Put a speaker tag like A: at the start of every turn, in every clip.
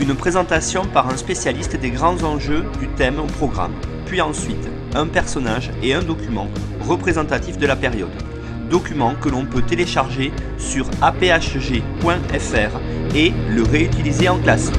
A: une présentation par un spécialiste des grands enjeux du thème au programme, puis ensuite un personnage et un document représentatif de la période. Document que l'on peut télécharger sur aphg.fr et le réutiliser en classe.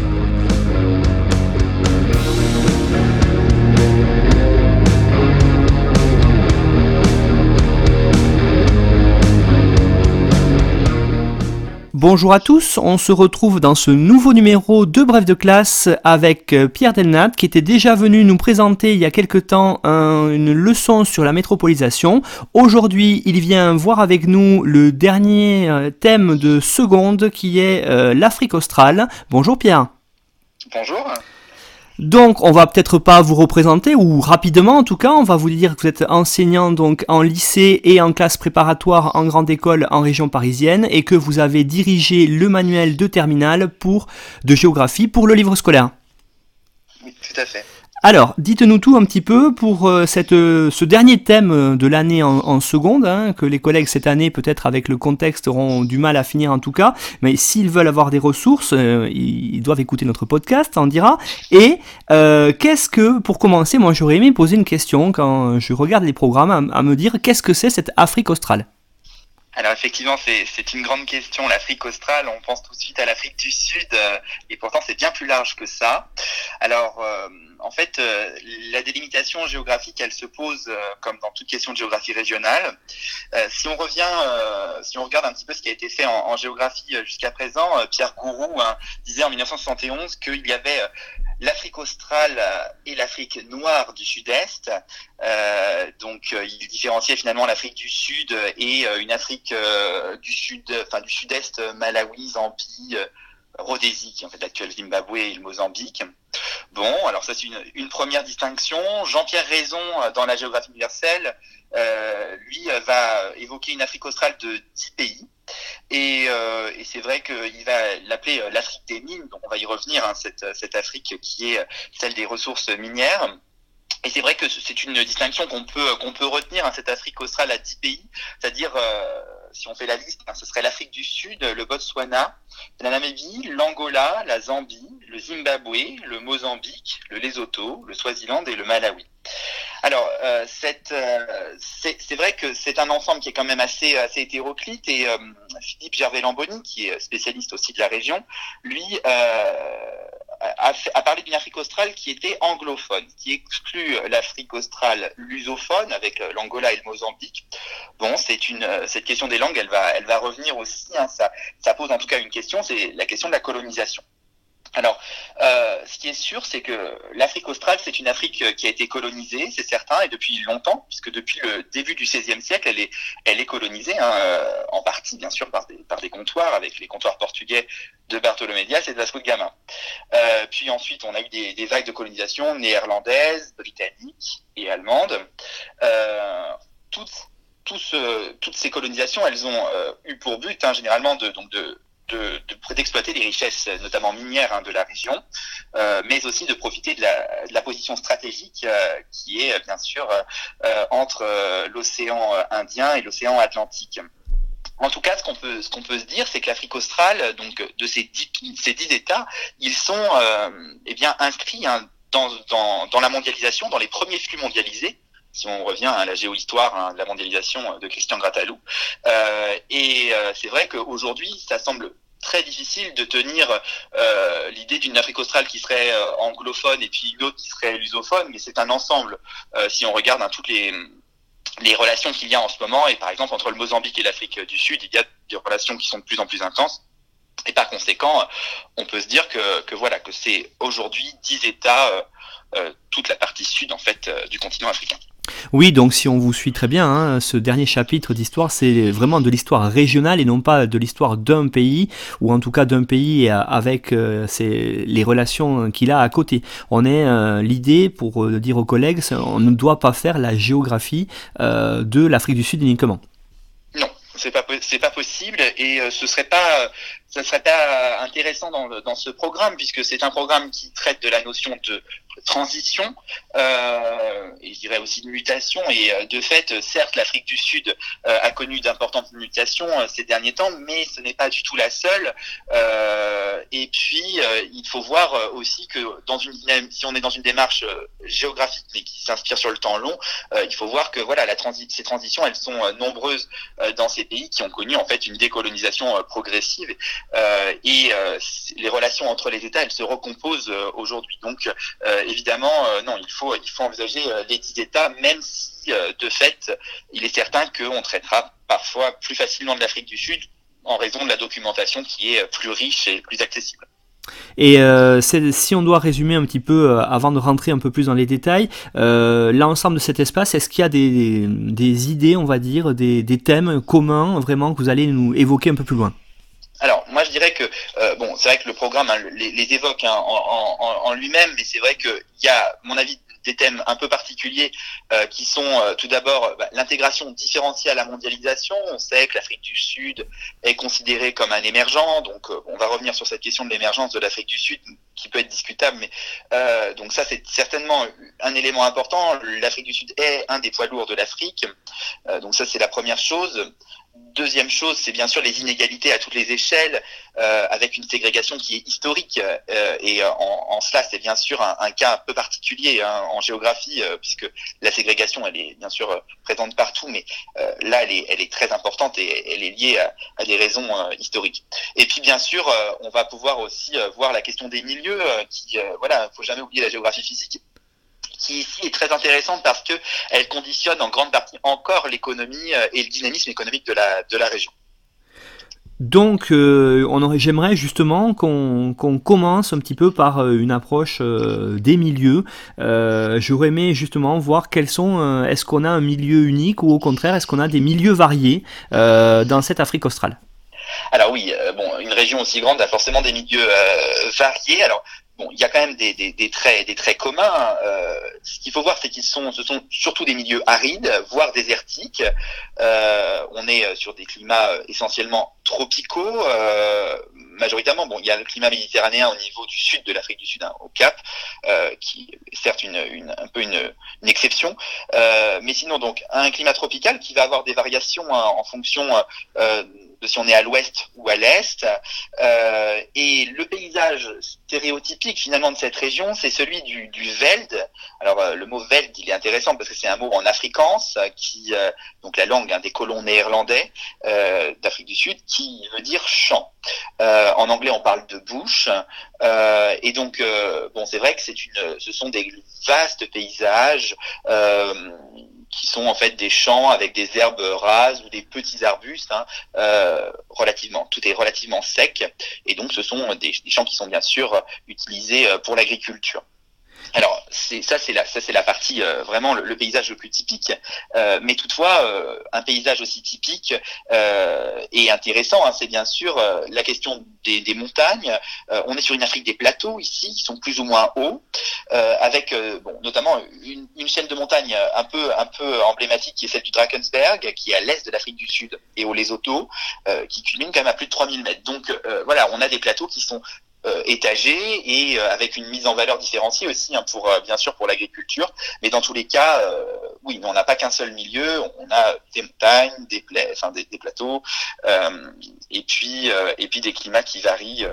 B: Bonjour à tous, on se retrouve dans ce nouveau numéro de Bref de classe avec euh, Pierre Delnat qui était déjà venu nous présenter il y a quelque temps une leçon sur la métropolisation. Aujourd'hui, il vient voir avec nous le dernier euh, thème de seconde qui est euh, l'Afrique australe. Bonjour Pierre.
C: Bonjour.
B: Donc, on va peut-être pas vous représenter, ou rapidement en tout cas, on va vous dire que vous êtes enseignant donc en lycée et en classe préparatoire en grande école en région parisienne, et que vous avez dirigé le manuel de terminale pour de géographie pour le livre scolaire.
C: Oui, tout à fait.
B: Alors, dites-nous tout un petit peu pour euh, cette, euh, ce dernier thème euh, de l'année en, seconde, hein, que les collègues cette année, peut-être avec le contexte, auront du mal à finir en tout cas, mais s'ils veulent avoir des ressources, ils doivent écouter notre podcast, on dira. Et qu'est-ce que, pour commencer, moi j'aurais aimé poser une question quand je regarde les programmes, à me dire qu'est-ce que c'est cette Afrique australe?
C: Alors effectivement, c'est une grande question. L'Afrique australe, on pense tout de suite à l'Afrique du Sud, euh, et pourtant c'est bien plus large que ça. Alors euh, en fait, euh, la délimitation géographique, elle se pose comme dans toute question de géographie régionale. si on revient, si on regarde un petit peu ce qui a été fait en, géographie jusqu'à présent, Pierre Gourou hein, disait en 1971 qu'il y avait l'Afrique australe et l'Afrique noire du Sud-Est. Euh, donc, euh, il différenciait finalement l'Afrique du Sud et euh, une Afrique du Sud, enfin du Sud-Est, Malawi, Zambie, Rhodésie, qui est en fait l'actuel Zimbabwe et le Mozambique. Bon, alors ça c'est une, première distinction. Jean-Pierre Raison, dans la géographie universelle, euh, lui va évoquer une Afrique australe de 10 pays. Et, euh, c'est vrai qu'il va l'appeler euh, l'Afrique des mines, donc on va y revenir, hein, cette, cette Afrique qui est celle des ressources minières. Et c'est vrai que c'est une distinction qu'on peut peut retenir, hein, cette Afrique australe à 10 pays, c'est-à-dire euh, si on fait la liste, hein, ce serait l'Afrique du Sud, le Botswana, la Namibie, l'Angola, la Zambie, le Zimbabwe, le Mozambique, le Lesotho, le Swaziland et le Malawi. Alors, euh, euh c'est vrai que c'est un ensemble qui est quand même assez, assez hétéroclite et euh, Philippe Gervais-Lamboni, qui est spécialiste aussi de la région, lui euh, a, a, parlé d'une Afrique australe qui était anglophone, qui exclut l'Afrique australe lusophone avec l'Angola et le Mozambique. Bon, c'est une cette question des langues, elle va, elle va revenir aussi. Hein, ça, ça pose en tout cas une question, c'est la question de la colonisation. Alors, euh, ce qui est sûr, c'est que l'Afrique australe, c'est une Afrique euh, qui a été colonisée, c'est certain, et depuis longtemps, puisque depuis le début du XVIe siècle, elle est, elle est colonisée, hein, euh, en partie, bien sûr, par des, par des comptoirs, avec les comptoirs portugais de Bartolomé Dias et de Vasco de Gama. Euh, puis ensuite, on a eu des, vagues de colonisation néerlandaises, britanniques et allemandes. Euh, toutes, toutes ces colonisations, elles ont eu pour but, hein, généralement, de, donc de d'exploiter de, les richesses, notamment minières, hein, de la région, euh, mais aussi de profiter de la, de la position stratégique euh, qui est bien sûr euh, entre l'océan Indien et l'océan Atlantique. En tout cas, ce qu'on peut, ce qu'on peut se dire, c'est que l'Afrique australe, donc de ces dix, ces dix États, ils sont eh bien inscrits hein, dans, dans, dans la mondialisation, dans les premiers flux mondialisés, si on revient à la géohistoire hein, de la mondialisation de Christian Gratalou. Euh, et c'est vrai qu'aujourd'hui, ça semble très difficile de tenir euh, l'idée d'une Afrique australe qui serait euh, anglophone et puis une autre qui serait lusophone, mais c'est un ensemble. Euh, si on regarde hein, toutes les, relations qu'il y a en ce moment, et par exemple entre le Mozambique et l'Afrique du Sud, il y a des relations qui sont de plus en plus intenses. Et par conséquent, on peut se dire que, que voilà que c'est aujourd'hui dix États, toute la partie sud en fait du continent africain.
B: Oui, donc si on vous suit très bien, hein, ce dernier chapitre d'histoire, c'est vraiment de l'histoire régionale et non pas de l'histoire d'un pays, ou en tout cas d'un pays avec euh, les relations qu'il a à côté. On est euh, l'idée, pour euh, dire aux collègues, on ne doit pas faire la géographie de l'Afrique du Sud uniquement.
C: Non, c'est pas pas possible et ce serait pas serait pas intéressant dans ce programme puisque c'est un programme qui traite de la notion de transition euh, et je dirais aussi de mutation. Et euh, de fait certes l'Afrique du Sud euh, a connu d'importantes mutations euh, ces derniers temps mais ce n'est pas du tout la seule. Euh, et puis il faut voir aussi que dans une si on est dans une démarche géographique mais qui s'inspire sur le temps long il faut voir que voilà ces transitions elles sont nombreuses dans ces pays qui ont connu en fait une décolonisation progressive. Et les relations entre les États elles se recomposent aujourd'hui. Donc évidemment, euh, non, il faut, il faut envisager euh, les dix États, même si euh, de fait, il est certain qu'on traitera parfois plus facilement de l'Afrique du Sud en raison de la documentation qui est plus riche et plus accessible.
B: Et si on doit résumer un petit peu, avant de rentrer un peu plus dans les détails, l'ensemble de cet espace, est-ce qu'il y a des, idées, on va dire, des, thèmes communs vraiment que vous allez nous évoquer un peu plus loin?
C: Alors, moi, je dirais que euh, bon, c'est vrai que le programme hein, les, évoque hein, en lui-même, mais c'est vrai qu'il y a, mon avis, des thèmes un peu particuliers euh, qui sont euh, tout d'abord bah, l'intégration différenciée à la mondialisation. On sait que l'Afrique du Sud est considérée comme un émergent, donc euh, on va revenir sur cette question de l'émergence de l'Afrique du Sud qui peut être discutable, mais donc ça c'est certainement un élément important. L'Afrique du Sud est un des poids lourds de l'Afrique, donc ça c'est la première chose. Deuxième chose, c'est bien sûr les inégalités à toutes les échelles, euh, avec une ségrégation qui est historique. Euh, et en, en, cela, c'est bien sûr un, un, cas un peu particulier hein, en géographie, euh, puisque la ségrégation, elle est bien sûr euh, présente partout, mais euh, là, elle est, elle est, très importante et elle est liée à, à des raisons historiques. Et puis, bien sûr, on va pouvoir aussi voir la question des milieux, qui, voilà, faut jamais oublier la géographie physique qui ici est très intéressante parce que elle conditionne en grande partie encore l'économie euh, et le dynamisme économique de la, de la région.
B: Donc, euh, j'aimerais justement qu'on commence un petit peu par euh, une approche euh, des milieux. Euh, J'aurais aimé justement voir quels sont. est-ce qu'on a un milieu unique ou au contraire, est-ce qu'on a des milieux variés dans cette Afrique australe?
C: Alors oui, bon, une région aussi grande a forcément des milieux variés. Alors Bon, il y a quand même des, des, des traits, des traits communs. Euh, ce qu'il faut voir, c'est qu'ils sont, ce sont surtout des milieux arides, voire désertiques. Euh, on est sur des climats euh, essentiellement tropicaux, euh, majoritairement. Bon, il y a le climat méditerranéen au niveau du sud de l'Afrique du Sud, hein, au Cap, euh, qui est certes une, une, un peu une, une exception, euh, mais sinon donc un climat tropical qui va avoir des variations hein, en fonction de si on est à l'ouest ou à l'est. Euh, et le paysage stéréotypique finalement de cette région, c'est celui du, du veld. Alors euh, le mot veld, il est intéressant parce que c'est un mot en afrikaans, qui euh, donc la langue hein, des colons néerlandais euh, d'Afrique du Sud, qui veut dire champ. en anglais, on parle de bush. et donc bon, c'est vrai que c'est une, ce sont des vastes paysages qui sont en fait des champs avec des herbes rases ou des petits arbustes, hein, euh, relativement, tout est relativement sec, et donc ce sont des, champs qui sont bien sûr utilisés euh, pour l'agriculture. Alors c'est ça c'est la ça c'est la partie euh, vraiment le, le, paysage le plus typique, euh, mais toutefois euh, un paysage aussi typique euh, et intéressant, hein, c'est bien sûr euh, la question des, des montagnes. on est sur une Afrique des plateaux ici qui sont plus ou moins hauts, avec bon notamment une, une, chaîne de montagnes un peu un peu emblématique qui est celle du Drakensberg, qui est à l'est de l'Afrique du Sud et au Lesotho, qui culmine quand même à plus de 3000 mètres. Donc voilà, on a des plateaux qui sont euh, et euh, avec une mise en valeur différenciée aussi hein, pour euh, bien sûr pour l'agriculture. Mais dans tous les cas euh, oui on n'a pas qu'un seul milieu. On a des montagnes des, pla des plateaux et puis et puis des climats qui varient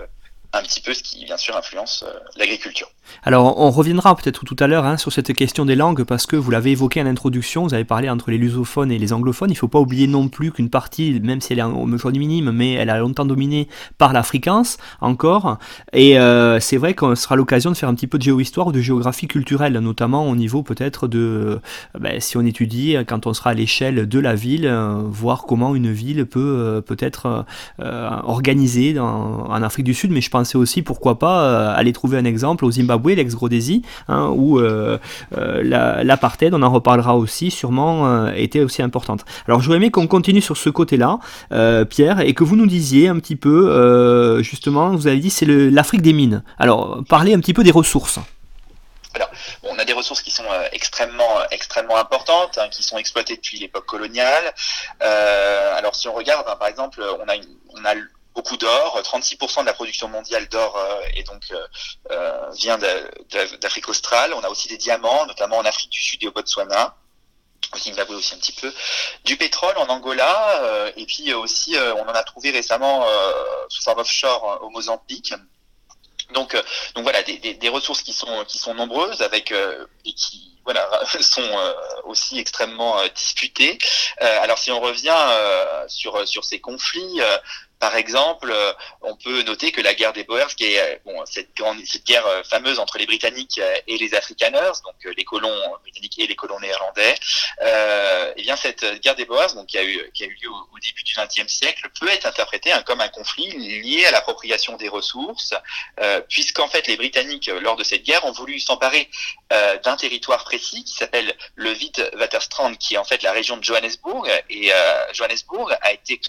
C: un petit peu ce qui bien sûr influence euh, l'agriculture.
B: Alors on reviendra peut-être tout à l'heure hein, sur cette question des langues parce que vous l'avez évoqué en introduction, vous avez parlé entre les lusophones et les anglophones, il ne faut pas oublier non plus qu'une partie, même si elle est aujourd'hui minime, mais elle a longtemps dominé par l'afrikaans encore, et euh, c'est vrai qu'on sera l'occasion de faire un petit peu de géohistoire ou de géographie culturelle, notamment au niveau peut-être de, euh, ben, si on étudie quand on sera à l'échelle de la ville, voir comment une ville peut peut-être organisée dans, en Afrique du Sud, mais je penser aussi, pourquoi pas, aller trouver un exemple au Zimbabwe, l'ex-Rhodésie, hein, où l'apartheid, on en reparlera aussi, sûrement était aussi importante. Alors j'aurais aimé qu'on continue sur ce côté-là, Pierre, et que vous nous disiez un petit peu, justement, vous avez dit c'est l'Afrique des mines. Alors parlez un petit peu des ressources.
C: Alors, on a des ressources qui sont euh, extrêmement, euh, extrêmement importantes, hein, qui sont exploitées depuis l'époque coloniale. Euh, alors, si on regarde, hein, par exemple, on a, on a beaucoup d'or, 36% de la production mondiale d'or et donc vient d'Afrique australe. On a aussi des diamants, notamment en Afrique du Sud et au Botswana au Zimbabwe aussi un petit peu, du pétrole en Angola, et puis aussi on en a trouvé récemment sous forme offshore au Mozambique. Donc, euh, donc voilà, des, des, des, ressources qui sont qui sont nombreuses avec euh, et qui voilà sont euh, aussi extrêmement disputées. alors si on revient sur sur ces conflits, par exemple, euh, on peut noter que la guerre des Boers, qui est euh, cette, grande, cette guerre euh, fameuse entre les Britanniques et les Afrikaners, donc les colons britanniques et les colons néerlandais, et eh bien cette guerre des Boers, donc qui a eu lieu au, début du XXe siècle, peut être interprétée hein, comme un conflit lié à l'appropriation des ressources, euh, puisqu'en fait les Britanniques lors de cette guerre ont voulu s'emparer d'un territoire précis qui s'appelle le Witwatersrand, qui est en fait la région de Johannesburg, et Johannesburg a été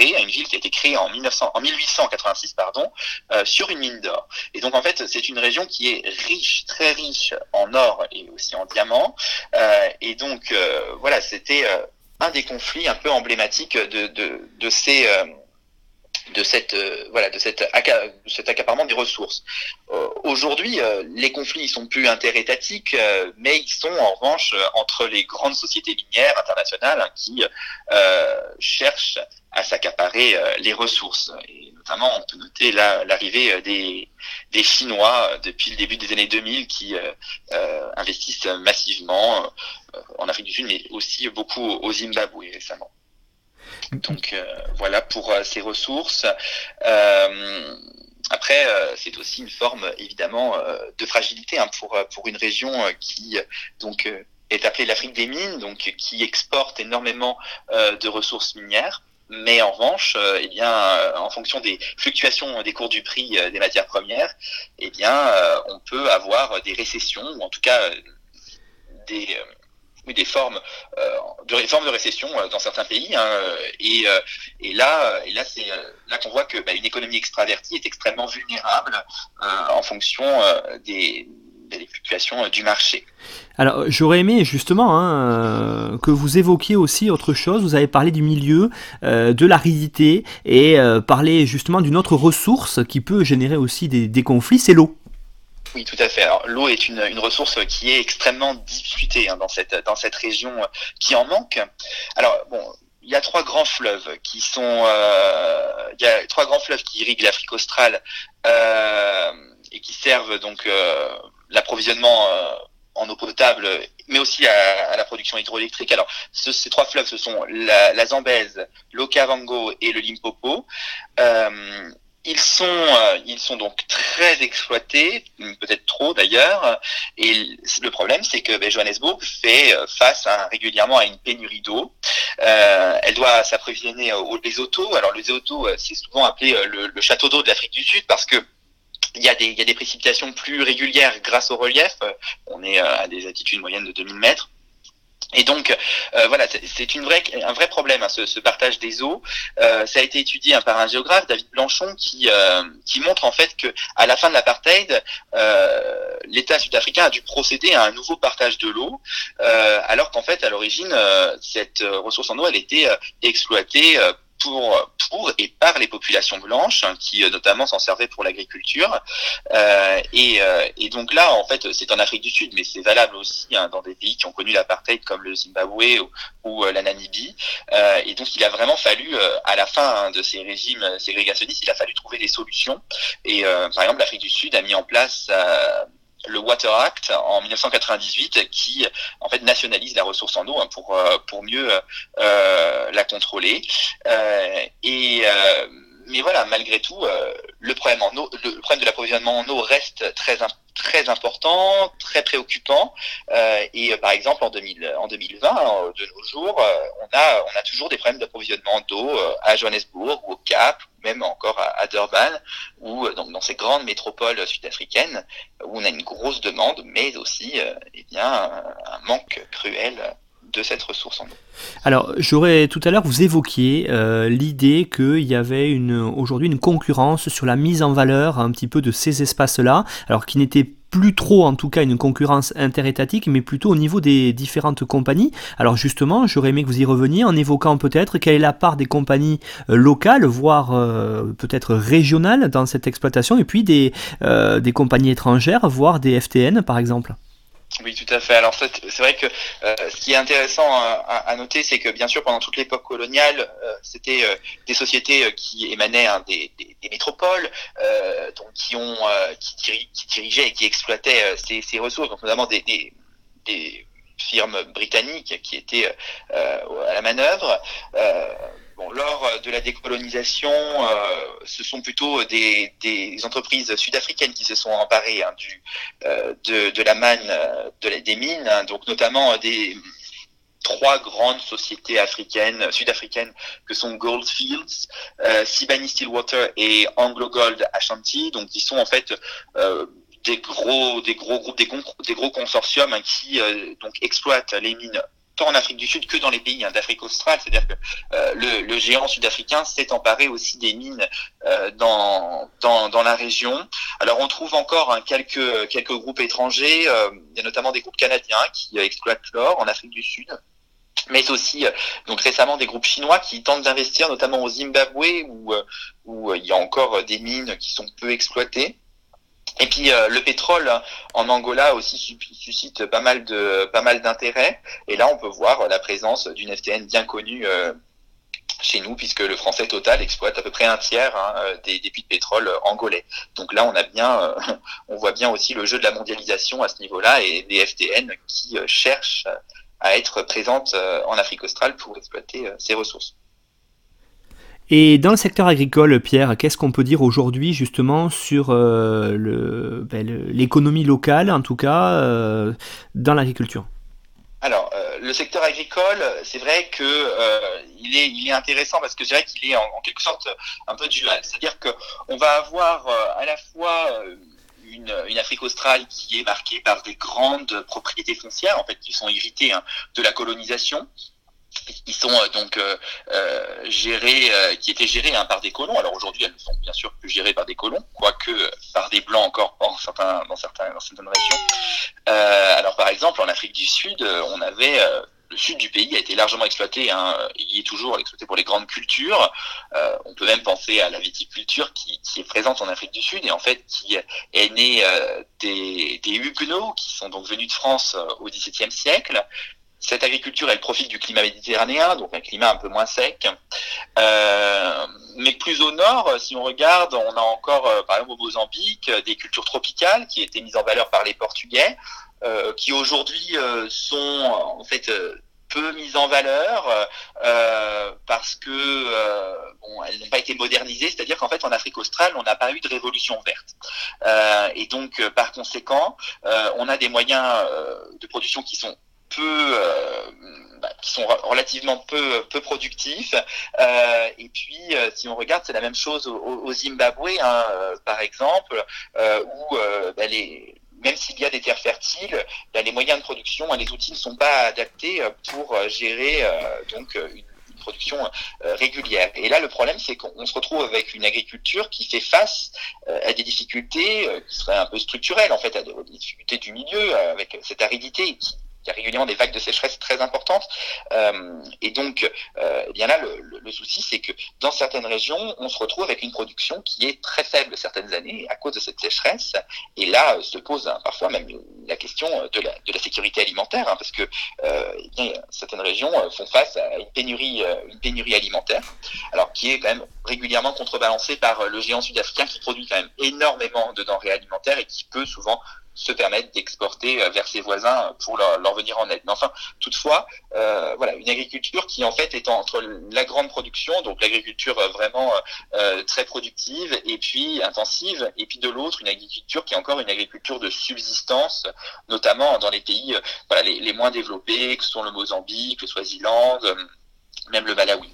C: créée, une ville qui a été créée en, 1900, en 1886 pardon, euh, sur une mine d'or. Et donc en fait, c'est une région qui est riche, très riche en or et aussi en diamants. Euh, et donc euh, voilà, c'était un des conflits un peu emblématiques de, de, de ces de cette euh, voilà de cette cet accaparement des ressources. Euh, aujourd'hui, euh, les conflits ils sont plus interétatiques, mais ils sont en revanche entre les grandes sociétés minières internationales hein, qui cherchent à s'accaparer les ressources. Et notamment, on peut noter l'arrivée des, des Chinois depuis le début des années 2000 qui investissent massivement en Afrique du Sud, mais aussi beaucoup au Zimbabwe récemment. Donc euh, voilà pour euh, ces ressources. Euh, après, c'est aussi une forme évidemment de fragilité hein, pour pour une région qui donc est appelée l'Afrique des mines, donc qui exporte énormément de ressources minières. Mais en revanche, eh bien, en fonction des fluctuations des cours du prix des matières premières, eh bien, on peut avoir des récessions ou en tout cas des des formes euh, de formes de récession euh, dans certains pays hein, et, euh, et là et là c'est là qu'on voit que bah, une économie extravertie est extrêmement vulnérable en fonction des, fluctuations du marché.
B: Alors j'aurais aimé justement hein, que vous évoquiez aussi autre chose. Vous avez parlé du milieu, de l'aridité et parlé justement d'une autre ressource qui peut générer aussi des conflits, c'est l'eau.
C: Oui, tout à fait. l'eau est une, ressource qui est extrêmement discutée hein, dans cette dans cette région qui en manque. Alors bon, il y a trois grands fleuves qui sont, euh, il y a trois grands fleuves qui irriguent l'Afrique australe euh, et qui servent donc euh, l'approvisionnement euh, en eau potable, mais aussi à, la production hydroélectrique. Alors, ce, ces trois fleuves, ce sont la, la Zambèze, l'Okavango et le Limpopo. Euh, ils sont, euh, ils sont donc très exploités, peut-être trop d'ailleurs. Et le problème, c'est que ben, Johannesburg fait euh, face régulièrement à une pénurie d'eau. Euh, elle doit s'approvisionner aux autos. Alors les autos, c'est souvent appelé le, le château d'eau de l'Afrique du Sud parce que il y, a des, il y a des précipitations plus régulières grâce au relief. On est à des altitudes moyennes de 2000 mètres. Et donc, euh, voilà, c'est une vraie, un vrai problème, hein, ce, ce, partage des eaux. Euh, ça a été étudié hein, par un géographe, David Blanchon, qui, euh, qui montre en fait que à la fin de l'apartheid, euh, l'État sud-africain a dû procéder à un nouveau partage de l'eau, euh, alors qu'en fait, à l'origine, cette ressource en eau, elle était exploitée pour, pour et par les populations blanches, hein, qui euh, notamment s'en servaient pour l'agriculture. Euh, et, euh, et, donc là, en fait, c'est en Afrique du Sud, mais c'est valable aussi hein, dans des pays qui ont connu l'apartheid comme le Zimbabwe ou, ou la Namibie. et donc, il a vraiment fallu, à la fin hein, de ces régimes ségrégationnistes, il a fallu trouver des solutions. Et par exemple, l'Afrique du Sud a mis en place le Water Act en 1998 qui en fait nationalise la ressource en eau hein, pour euh, pour mieux euh, la contrôler. Euh, et mais voilà malgré tout le problème en eau le problème de l'approvisionnement en eau reste très très important, très préoccupant. Euh, et par exemple, en, 2000, en 2020, de nos jours, on, a, toujours des problèmes d'approvisionnement d'eau à Johannesburg ou au Cap, même encore à, Durban, ou donc dans ces grandes métropoles sud-africaines où on a une grosse demande, mais aussi eh bien, un manque cruel de cette ressource.
B: Alors, j'aurais tout à l'heure, vous évoquiez euh, l'idée qu'il y avait aujourd'hui une concurrence sur la mise en valeur un petit peu de ces espaces-là, alors qui n'était plus trop en tout cas une concurrence interétatique, mais plutôt au niveau des différentes compagnies. Alors justement, j'aurais aimé que vous y reveniez en évoquant peut-être quelle est la part des compagnies euh, locales, voire euh, peut-être régionales dans cette exploitation, et puis des compagnies étrangères, voire des FTN par exemple.
C: Oui, tout à fait. Alors c'est vrai que euh, ce qui est intéressant à, noter, c'est que bien sûr pendant toute l'époque coloniale, euh, c'était euh, des sociétés qui émanaient hein, des, métropoles, donc qui ont qui, dirigeaient et qui exploitaient ces, ressources, donc notamment des, des firmes britanniques qui étaient à la manœuvre lors euh, de la décolonisation, euh, ce sont plutôt des, entreprises sud-africaines qui se sont emparées hein, euh, de, la manne de des mines, hein, donc notamment des trois grandes sociétés africaines, sud-africaines, que sont Goldfields, Sibani Stillwater et Anglo Gold Ashanti, donc qui sont en fait des gros, des gros groupes, des, gros consortiums hein, qui exploitent les mines en Afrique du Sud que dans les pays hein, d'Afrique australe. C'est-à-dire que euh, le, géant sud-africain s'est emparé aussi des mines euh, dans, dans, la région. Alors on trouve encore hein, quelques, quelques groupes étrangers, euh, il y a notamment des groupes canadiens qui exploitent l'or en Afrique du Sud mais aussi donc récemment des groupes chinois qui tentent d'investir notamment au Zimbabwe où, où il y a encore des mines qui sont peu exploitées. Et puis euh, le pétrole en Angola aussi suscite pas mal de pas mal d'intérêt. Et là, on peut voir la présence d'une FTN bien connue euh, chez nous, puisque le français Total exploite à peu près un tiers hein, euh, des, puits de pétrole angolais. Donc là, on a bien, on voit bien aussi le jeu de la mondialisation à ce niveau-là et des FTN qui cherchent à être présentes en Afrique australe pour exploiter ces ressources.
B: Et dans le secteur agricole, Pierre, qu'est-ce qu'on peut dire aujourd'hui justement sur euh, ben, l'économie locale, en tout cas, euh, dans l'agriculture?
C: Alors, euh, le secteur agricole, c'est vrai que est, il est intéressant parce que je dirais qu'il est en, quelque sorte un peu dual. C'est-à-dire qu'on va avoir à la fois une, une, Afrique australe qui est marquée par des grandes propriétés foncières, en fait, qui sont héritées hein, de la colonisation, ils sont euh, donc euh, euh, gérés, qui étaient gérés hein, par des colons. Alors aujourd'hui, elles ne sont bien sûr plus gérées par des colons, quoique par des blancs encore dans, certains, dans, certaines régions. alors par exemple, en Afrique du Sud, on avait le sud du pays a été largement exploité, hein, il est toujours exploité pour les grandes cultures. on peut même penser à la viticulture qui, qui, est présente en Afrique du Sud et en fait qui est née des, des Huguenots qui sont donc venus de France au XVIIe siècle cette agriculture, elle profite du climat méditerranéen, donc un climat un peu moins sec. Euh, mais plus au nord, si on regarde, on a encore, euh, par exemple au Mozambique, des cultures tropicales qui étaient mises en valeur par les Portugais, euh, qui aujourd'hui sont en fait peu mises en valeur parce que elles n'ont pas été modernisées. C'est-à-dire qu'en fait, en Afrique australe, on n'a pas eu de révolution verte. et donc, par conséquent, on a des moyens de production qui sont peu euh, bah, qui sont relativement peu peu productifs euh, et puis euh, si on regarde c'est la même chose au, Zimbabwe hein, par exemple où bah, les même s'il y a des terres fertiles, bah, les moyens de production, les outils ne sont pas adaptés pour gérer donc une, production régulière. Et là, le problème, c'est qu'on se retrouve avec une agriculture qui fait face à des difficultés qui seraient un peu structurelles, en fait, à des difficultés du milieu, avec cette aridité il y a régulièrement des vagues de sécheresse très importantes. Euh, et donc, euh, eh bien là, le, souci, c'est que dans certaines régions, on se retrouve avec une production qui est très faible certaines années à cause de cette sécheresse. Et là, se pose hein, parfois même la question de la, sécurité alimentaire, hein, parce que euh, eh certaines régions euh, font face à une pénurie, euh, une pénurie alimentaire, alors qui est quand même régulièrement contrebalancée par le géant sud-africain qui produit quand même énormément de denrées alimentaires et qui peut souvent se permettre d'exporter euh, vers ses voisins pour leur, leur, venir en aide. Mais enfin, toutefois, euh, voilà, une agriculture qui en fait est entre la grande production, donc l'agriculture euh, vraiment euh, très productive et puis intensive, et puis de l'autre une agriculture qui est encore une agriculture de subsistance, notamment dans les pays voilà, les, les, moins développés, que sont le Mozambique, le Swaziland, même le Malawi.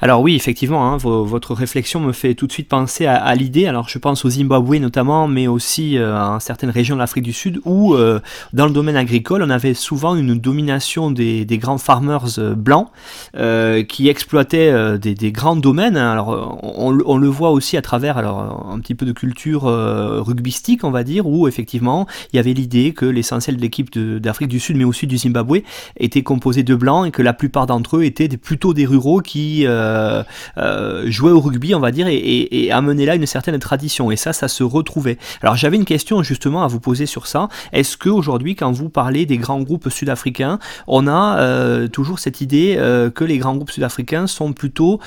B: Alors oui, effectivement, hein, votre réflexion me fait tout de suite penser à, l'idée. Alors je pense au Zimbabwe notamment, mais aussi euh, à certaines régions de l'Afrique du Sud où, euh, dans le domaine agricole, on avait souvent une domination des, grands farmers euh, blancs qui exploitaient des, grands domaines. Alors on, le voit aussi à travers alors un petit peu de culture rugbystique, on va dire, où effectivement il y avait l'idée que l'essentiel de l'équipe d'Afrique du Sud, mais aussi du Zimbabwe, était composé de blancs et que la plupart d'entre eux étaient plutôt des ruraux qui euh, euh, jouer au rugby, on va dire, et, amener là une certaine tradition. Et ça, ça se retrouvait. Alors j'avais une question justement à vous poser sur ça. Est-ce que aujourd'hui, quand vous parlez des grands groupes sud-africains, on a euh, toujours cette idée que les grands groupes sud-africains sont plutôt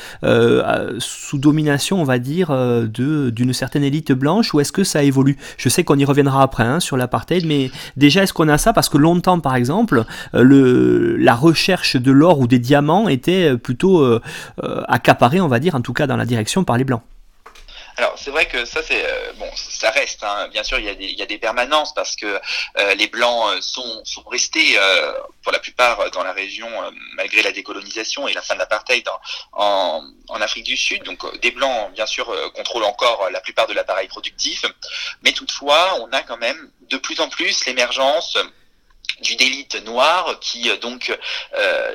B: sous domination, on va dire, d'une certaine élite blanche, ou est-ce que ça évolue? Je sais qu'on y reviendra après hein, sur l'apartheid, mais déjà est-ce qu'on a ça? Parce que longtemps, par exemple, le, la recherche de l'or ou des diamants était plutôt accaparé, on va dire, en tout cas dans la direction par les Blancs.
C: Alors c'est vrai que ça euh, ça reste. Hein. Bien sûr, il y, a des, permanences parce que euh, les blancs sont, sont restés pour la plupart dans la région malgré la décolonisation et la fin de l'apartheid en, en, Afrique du Sud. Donc des blancs bien sûr contrôlent encore la plupart de l'appareil productif, mais toutefois on a quand même de plus en plus l'émergence d'une élite noire qui donc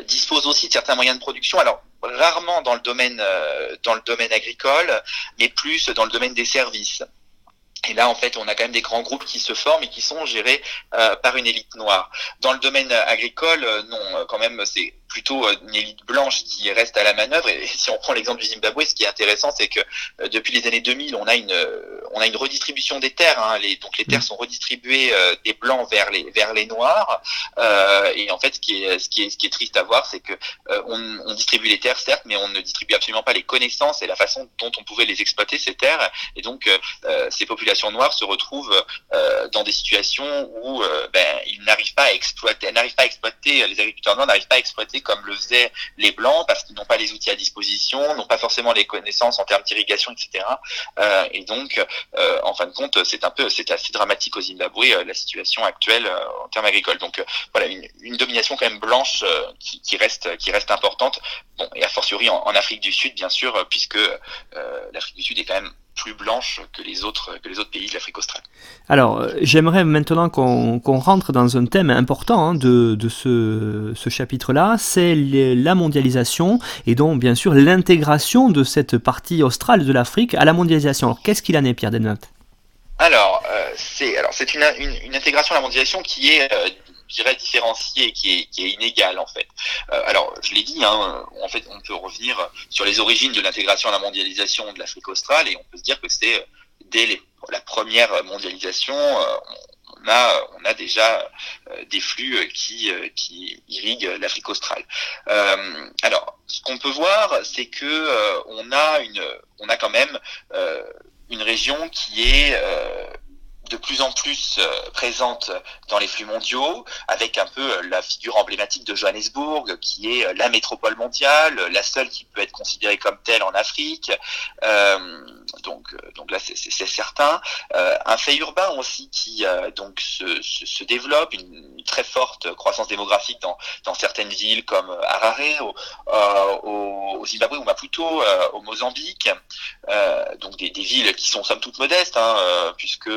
C: dispose aussi de certains moyens de production. Alors rarement dans le domaine euh, dans le domaine agricole, mais plus dans le domaine des services. Et là, en fait, on a quand même des grands groupes qui se forment et qui sont gérés euh, par une élite noire. Dans le domaine agricole, euh, non, quand même, c'est plutôt euh, une élite blanche qui reste à la manœuvre. Et si on prend l'exemple du Zimbabwe, ce qui est intéressant, c'est que euh, depuis les années 2000, on a une, euh, on a une redistribution des terres. Hein. Les, donc les terres mmh. sont redistribuées des blancs vers les, vers les noirs. et en fait, ce qui est, ce qui est, ce qui est triste à voir, c'est que on, on, distribue les terres, certes, mais on ne distribue absolument pas les connaissances et la façon dont on pouvait les exploiter ces terres. Et donc, ces populations noires se retrouvent dans des situations où ben, ils n'arrivent pas à exploiter, n'arrivent pas à exploiter, les agriculteurs noirs n'arrivent pas à exploiter comme le faisaient les blancs parce qu'ils n'ont pas les outils à disposition, n'ont pas forcément les connaissances en termes d'irrigation, etc. Euh, et donc, euh, en fin de compte, c'est un peu, c'est assez dramatique au Zimbabwe euh, la situation actuelle en termes agricoles. Donc voilà, une, domination quand même blanche qui, reste, qui reste importante. Et a fortiori en, en Afrique du Sud, bien sûr, puisque l'Afrique du Sud est quand même plus blanche que les autres, que les autres pays de l'Afrique australe.
B: Alors, euh, j'aimerais maintenant qu'on rentre dans un thème important hein, de, de, ce, ce chapitre-là, c'est la mondialisation et donc bien sûr l'intégration de cette partie australe de l'Afrique à la mondialisation. Alors, qu'est-ce qu'il en est, Pierre Denot
C: alors, euh, c'est alors c'est une, une, une, intégration à la mondialisation qui est euh, je dirais, différencié, qui est, qui est inégal en fait. Euh, alors, je l'ai dit, hein, en fait, on peut revenir sur les origines de l'intégration à la mondialisation de l'Afrique australe et on peut se dire que c'est euh, dès la première mondialisation, euh, on a, on a déjà des flux qui, qui irriguent l'Afrique australe. alors, ce qu'on peut voir, c'est que on a une, on a quand même une région qui est de plus en plus euh, présente dans les flux mondiaux, avec un peu euh, la figure emblématique de Johannesburg, qui est euh, la métropole mondiale, la seule qui peut être considérée comme telle en Afrique. donc, donc là, c'est certain. un fait urbain aussi qui donc se, développe, une, très forte croissance démographique dans, dans certaines villes comme Harare, au, Zimbabwe ou Maputo, au Mozambique. donc des, des, villes qui sont somme toute modestes, hein, puisque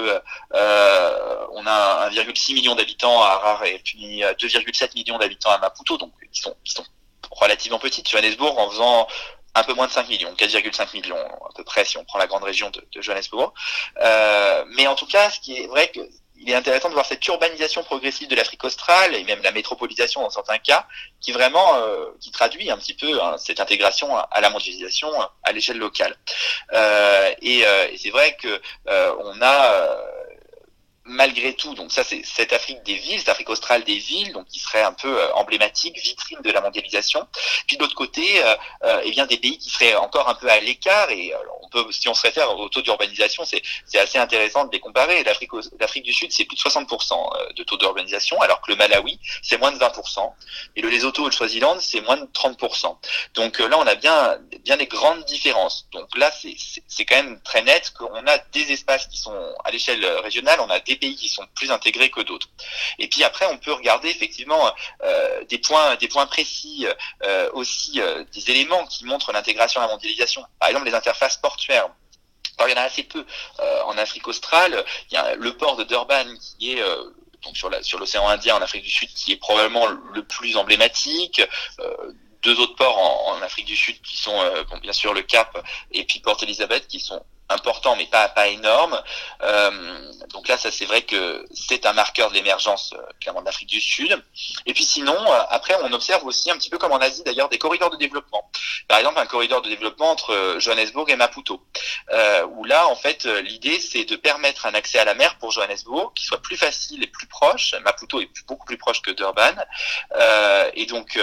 C: euh, on a 1,6 million d'habitants à Harare et puis 2,7 millions d'habitants à Maputo, donc qui sont, qui sont relativement petites. Johannesburg en faisant un peu moins de 5 millions, 4,5 millions à peu près si on prend la grande région de, Johannesburg. Euh, mais en tout cas, ce qui est vrai que il est intéressant de voir cette urbanisation progressive de l'Afrique australe et même la métropolisation dans certains cas, qui vraiment euh, qui traduit un petit peu hein, cette intégration à, la mondialisation à l'échelle locale. Euh, et, euh, et c'est vrai que on a malgré tout, donc ça c'est cette Afrique des villes, cette Afrique australe des villes, donc qui serait un peu euh, emblématique, vitrine de la mondialisation. Puis de l'autre côté, euh, euh, eh bien des pays qui seraient encore un peu à l'écart et on peut, si on se réfère au taux d'urbanisation, c'est c'est assez intéressant de les comparer. L'Afrique l'Afrique du Sud c'est plus de 60% de taux d'urbanisation, alors que le Malawi c'est moins de 20% et le Lesotho ou le Swaziland c'est moins de 30%. Donc là on a bien bien des grandes différences. Donc là c'est c'est quand même très net qu'on a des espaces qui sont à l'échelle régionale, on a des pays qui sont plus intégrés que d'autres. Et puis après, on peut regarder effectivement euh, des points, des points précis, euh, aussi euh, des éléments qui montrent l'intégration à la mondialisation. Par exemple, les interfaces portuaires. Alors, il y en a assez peu en Afrique australe. Il y a le port de Durban qui est donc sur l'océan Indien en Afrique du Sud qui est probablement le plus emblématique deux autres ports en, Afrique du Sud qui sont bien sûr le Cap et puis Port Elizabeth qui sont important mais pas pas énorme. Euh, donc là, ça c'est vrai que c'est un marqueur de l'émergence euh, clairement de l'Afrique du Sud. Et puis sinon, euh, après, on observe aussi un petit peu comme en Asie d'ailleurs des corridors de développement. Par exemple, un corridor de développement entre Johannesburg et Maputo, où là, en fait, l'idée c'est de permettre un accès à la mer pour Johannesburg qui soit plus facile et plus proche. Maputo est beaucoup plus proche que Durban, et donc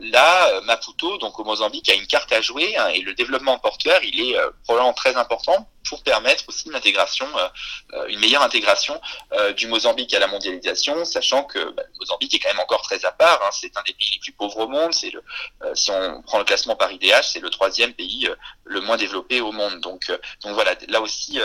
C: là, Maputo, donc au Mozambique, a une carte à jouer hein, et le développement portuaire, il est probablement très important pour permettre aussi une intégration, euh, euh, une meilleure intégration euh, du Mozambique à la mondialisation, sachant que bah, le Mozambique est quand même encore très à part. Hein. c'est un des pays les plus pauvres au monde. C'est le, si on prend le classement par IDH, c'est le troisième pays le moins développé au monde. Donc, donc voilà, là aussi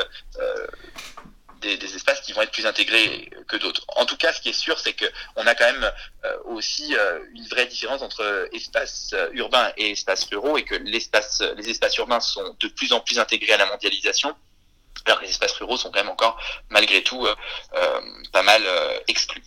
C: des, espaces qui vont être plus intégrés que d'autres. En tout cas, ce qui est sûr, c'est qu'on a quand même euh, aussi euh, une vraie différence entre espaces euh, urbains et espaces ruraux et que l'espace, les espaces urbains sont de plus en plus intégrés à la mondialisation. Alors que les espaces ruraux sont quand même encore, malgré tout, pas mal exclus.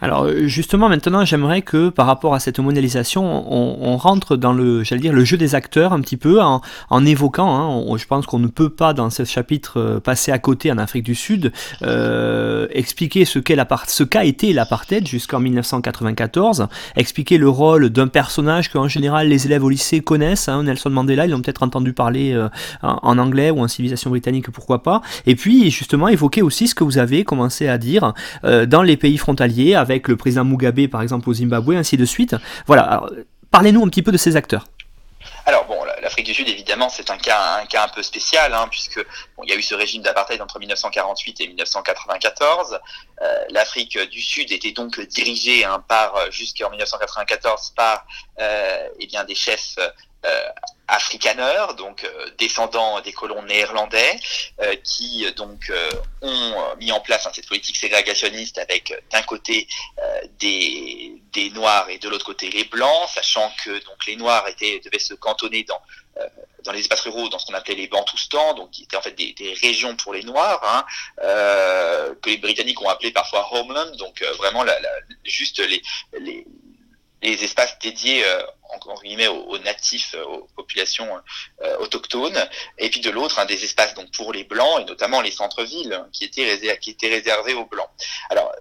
B: Alors euh, justement maintenant j'aimerais que par rapport à cette mondialisation on, rentre dans le j'allais dire le jeu des acteurs un petit peu en, évoquant hein, je pense qu'on ne peut pas dans ce chapitre euh, passer à côté en Afrique du Sud euh, expliquer ce qu'a été l'apartheid jusqu'en 1994 expliquer le rôle d'un personnage que en général les élèves au lycée connaissent hein, Nelson Mandela ils ont peut-être entendu parler en, anglais ou en civilisation britannique pourquoi pas. Et puis justement évoquer aussi ce que vous avez commencé à dire dans les pays frontaliers avec le président Mugabe par exemple au Zimbabwe, ainsi de suite. Voilà, parlez-nous un petit peu de ces acteurs.
C: Alors bon, l'Afrique du Sud, évidemment, c'est un cas, un cas un peu spécial, hein, puisque il y a eu ce régime d'apartheid entre 1948 et 1994. Euh, L'Afrique du Sud était donc dirigée hein, par jusqu'en 1994 par euh, eh bien des chefs euh, afrikaners, donc euh, descendants des colons néerlandais, euh, qui donc ont mis en place hein, cette politique ségrégationniste avec d'un côté des, des noirs et de l'autre côté les blancs, sachant que donc les noirs étaient devaient se cantonner dans dans les espaces ruraux, dans ce qu'on appelait les Bantoustans, donc qui étaient en fait des, des régions pour les Noirs, hein, euh, que les Britanniques ont appelé parfois homeland, donc vraiment la, la, juste les, les, les espaces dédiés euh, en guillemets aux, natifs, euh, aux populations euh, autochtones, et puis de l'autre des espaces donc pour les blancs et notamment les centres-villes qui étaient réservés, qui étaient réservés aux blancs. Alors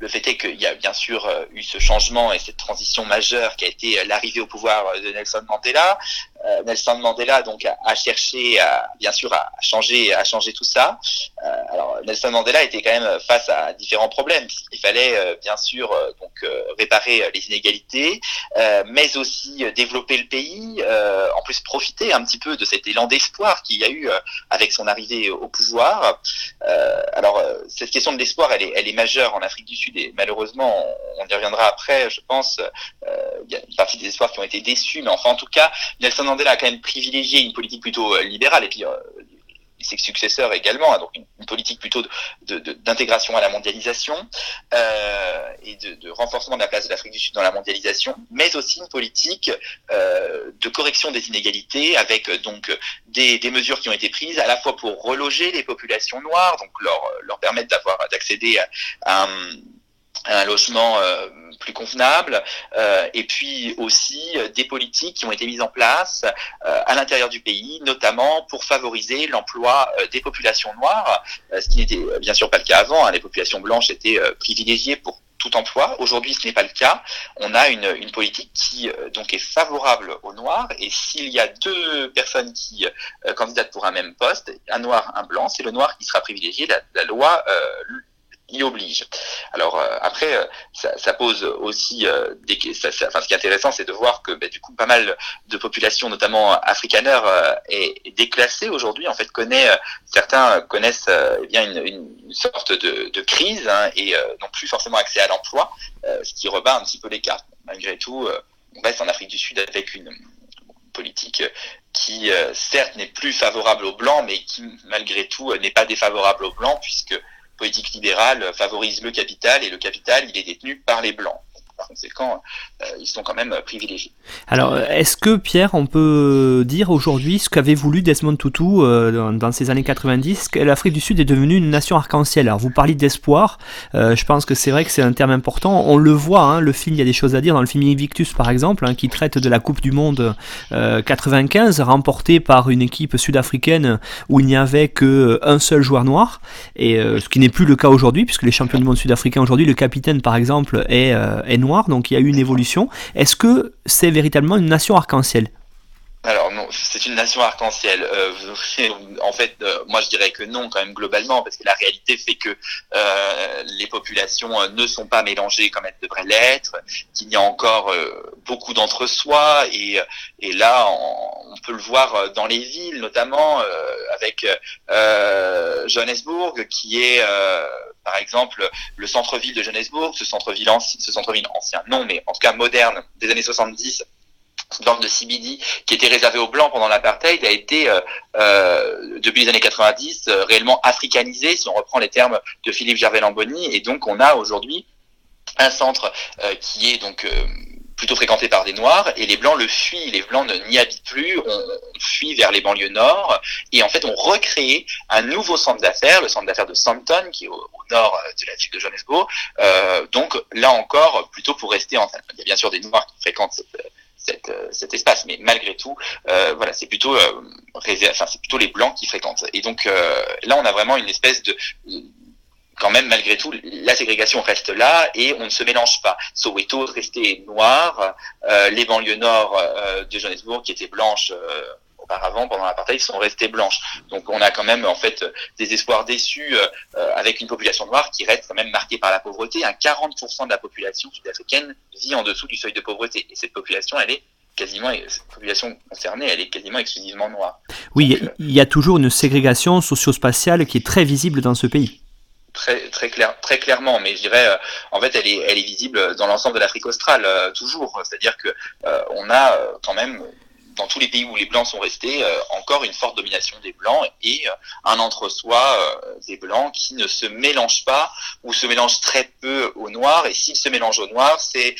C: le fait est qu'il y a bien sûr eu ce changement et cette transition majeure qui a été l'arrivée au pouvoir de Nelson Mandela. Nelson Mandela donc a, cherché à, bien sûr à changer à changer tout ça. alors Nelson Mandela était quand même face à différents problèmes. Il fallait bien sûr donc réparer les inégalités, mais aussi développer le pays, en plus profiter un petit peu de cet élan d'espoir qu'il y a eu avec son arrivée au pouvoir. alors cette question de l'espoir, elle est, elle est majeure en Afrique du Sud et malheureusement, on, y reviendra après, je pense. Il y a une partie des espoirs qui ont été déçus, mais enfin en tout cas, Nelson Mandela a quand même privilégié une politique plutôt libérale et puis ses successeurs également, hein, donc une, politique plutôt d'intégration à la mondialisation euh, et de, renforcement de la place de l'Afrique du Sud dans la mondialisation, mais aussi une politique euh, de correction des inégalités avec donc des, mesures qui ont été prises à la fois pour reloger les populations noires, donc leur, leur permettre d'avoir d'accéder à, à un logement euh, plus convenable, euh, et puis aussi euh, des politiques qui ont été mises en place à l'intérieur du pays, notamment pour favoriser l'emploi des populations noires, ce qui n'était bien sûr pas le cas avant. Hein. Les populations blanches étaient privilégiées pour tout emploi. Aujourd'hui, ce n'est pas le cas. On a une, une politique qui donc est favorable aux Noirs. Et s'il y a deux personnes qui candidatent pour un même poste, un Noir, un Blanc, c'est le Noir qui sera privilégié. La, la loi y oblige. Alors euh, après, euh, ça, ça, pose aussi euh, des ça, enfin, ce qui est intéressant, c'est de voir que bah, du coup pas mal de populations, notamment africaneurs, est, déclassée aujourd'hui. En fait, connaît certains connaissent eh bien une, une, sorte de, de crise hein, et n'ont plus forcément accès à l'emploi, ce qui rebat un petit peu les cartes. Malgré tout, on reste en Afrique du Sud avec une politique qui certes n'est plus favorable aux blancs, mais qui malgré tout n'est pas défavorable aux blancs puisque politique libérale favorise le capital et le capital, il est détenu par les blancs par conséquent, euh, ils sont quand même privilégiés.
B: Alors, est-ce que, Pierre, on peut dire aujourd'hui ce qu'avait voulu Desmond Tutu euh, dans, ces années 90, que l'Afrique du Sud est devenue une nation arc-en-ciel? Alors, vous parlez d'espoir, euh, je pense que c'est vrai que c'est un terme important. On le voit, hein, le film, il y a des choses à dire. Dans le film Invictus, par exemple, hein, qui traite de la Coupe du Monde 95, remportée par une équipe sud-africaine où il n'y avait qu'un seul joueur noir, et ce qui n'est plus le cas aujourd'hui, puisque les champions du monde sud-africains aujourd'hui, le capitaine, par exemple, est, est noir donc il y a eu une évolution. Est-ce que c'est véritablement une nation arc-en-ciel?
C: Alors non, c'est une nation arc-en-ciel. Euh, en fait, euh, moi je dirais que non quand même globalement, parce que la réalité fait que euh, les populations ne sont pas mélangées comme elles devraient l'être, qu'il y a encore beaucoup d'entre-soi, et, et là on, peut le voir dans les villes, notamment avec Johannesburg, qui est par exemple le centre-ville de Johannesburg, ce centre-ville ancien, ce centre-ville ancien, non, mais en tout cas moderne des années 70 dans de CBD qui était réservé aux blancs pendant l'apartheid a été euh, euh, depuis les années 90 euh, réellement africanisé si on reprend les termes de Philippe Gervais Lamboni et donc on a aujourd'hui un centre qui est donc plutôt fréquenté par des noirs et les blancs le fuient. Les blancs n'y habitent plus. On, fuit vers les banlieues nord. Et en fait on recrée un nouveau centre d'affaires le centre d'affaires de Sandton qui est au, nord de la ville de Johannesburg. Donc là encore plutôt pour rester en il y a bien sûr des noirs qui fréquentent cette euh, cet espace. Mais malgré tout, euh, voilà, c'est plutôt euh, c'est plutôt les blancs qui fréquentent. Et donc là, on a vraiment une espèce de quand même, malgré tout, la ségrégation reste là et on ne se mélange pas. Soweto restait noir, les banlieues nord de Johannesburg qui étaient blanches auparavant, pendant l'apartheid, sont restées blanches. Donc on a quand même en fait des espoirs déçus euh, avec une population noire qui reste quand même marquée par la pauvreté. Un 40% de la population sud-africaine vit en dessous du seuil de pauvreté. Et cette population, elle est quasiment, cette population concernée, elle est quasiment exclusivement noire.
B: Oui, il y a toujours une ségrégation socio-spatiale qui est très visible dans ce pays.
C: Très, très, clair, très clairement, mais je dirais, euh, en fait, elle est, elle est visible dans l'ensemble de l'Afrique australe, euh, toujours. C'est-à-dire que on a quand même dans tous les pays où les blancs sont restés, euh, encore une forte domination des blancs et euh, un entre-soi euh, des blancs qui ne se mélangent pas ou se mélangent très peu aux noirs. Et s'ils se mélangent aux noirs, c'est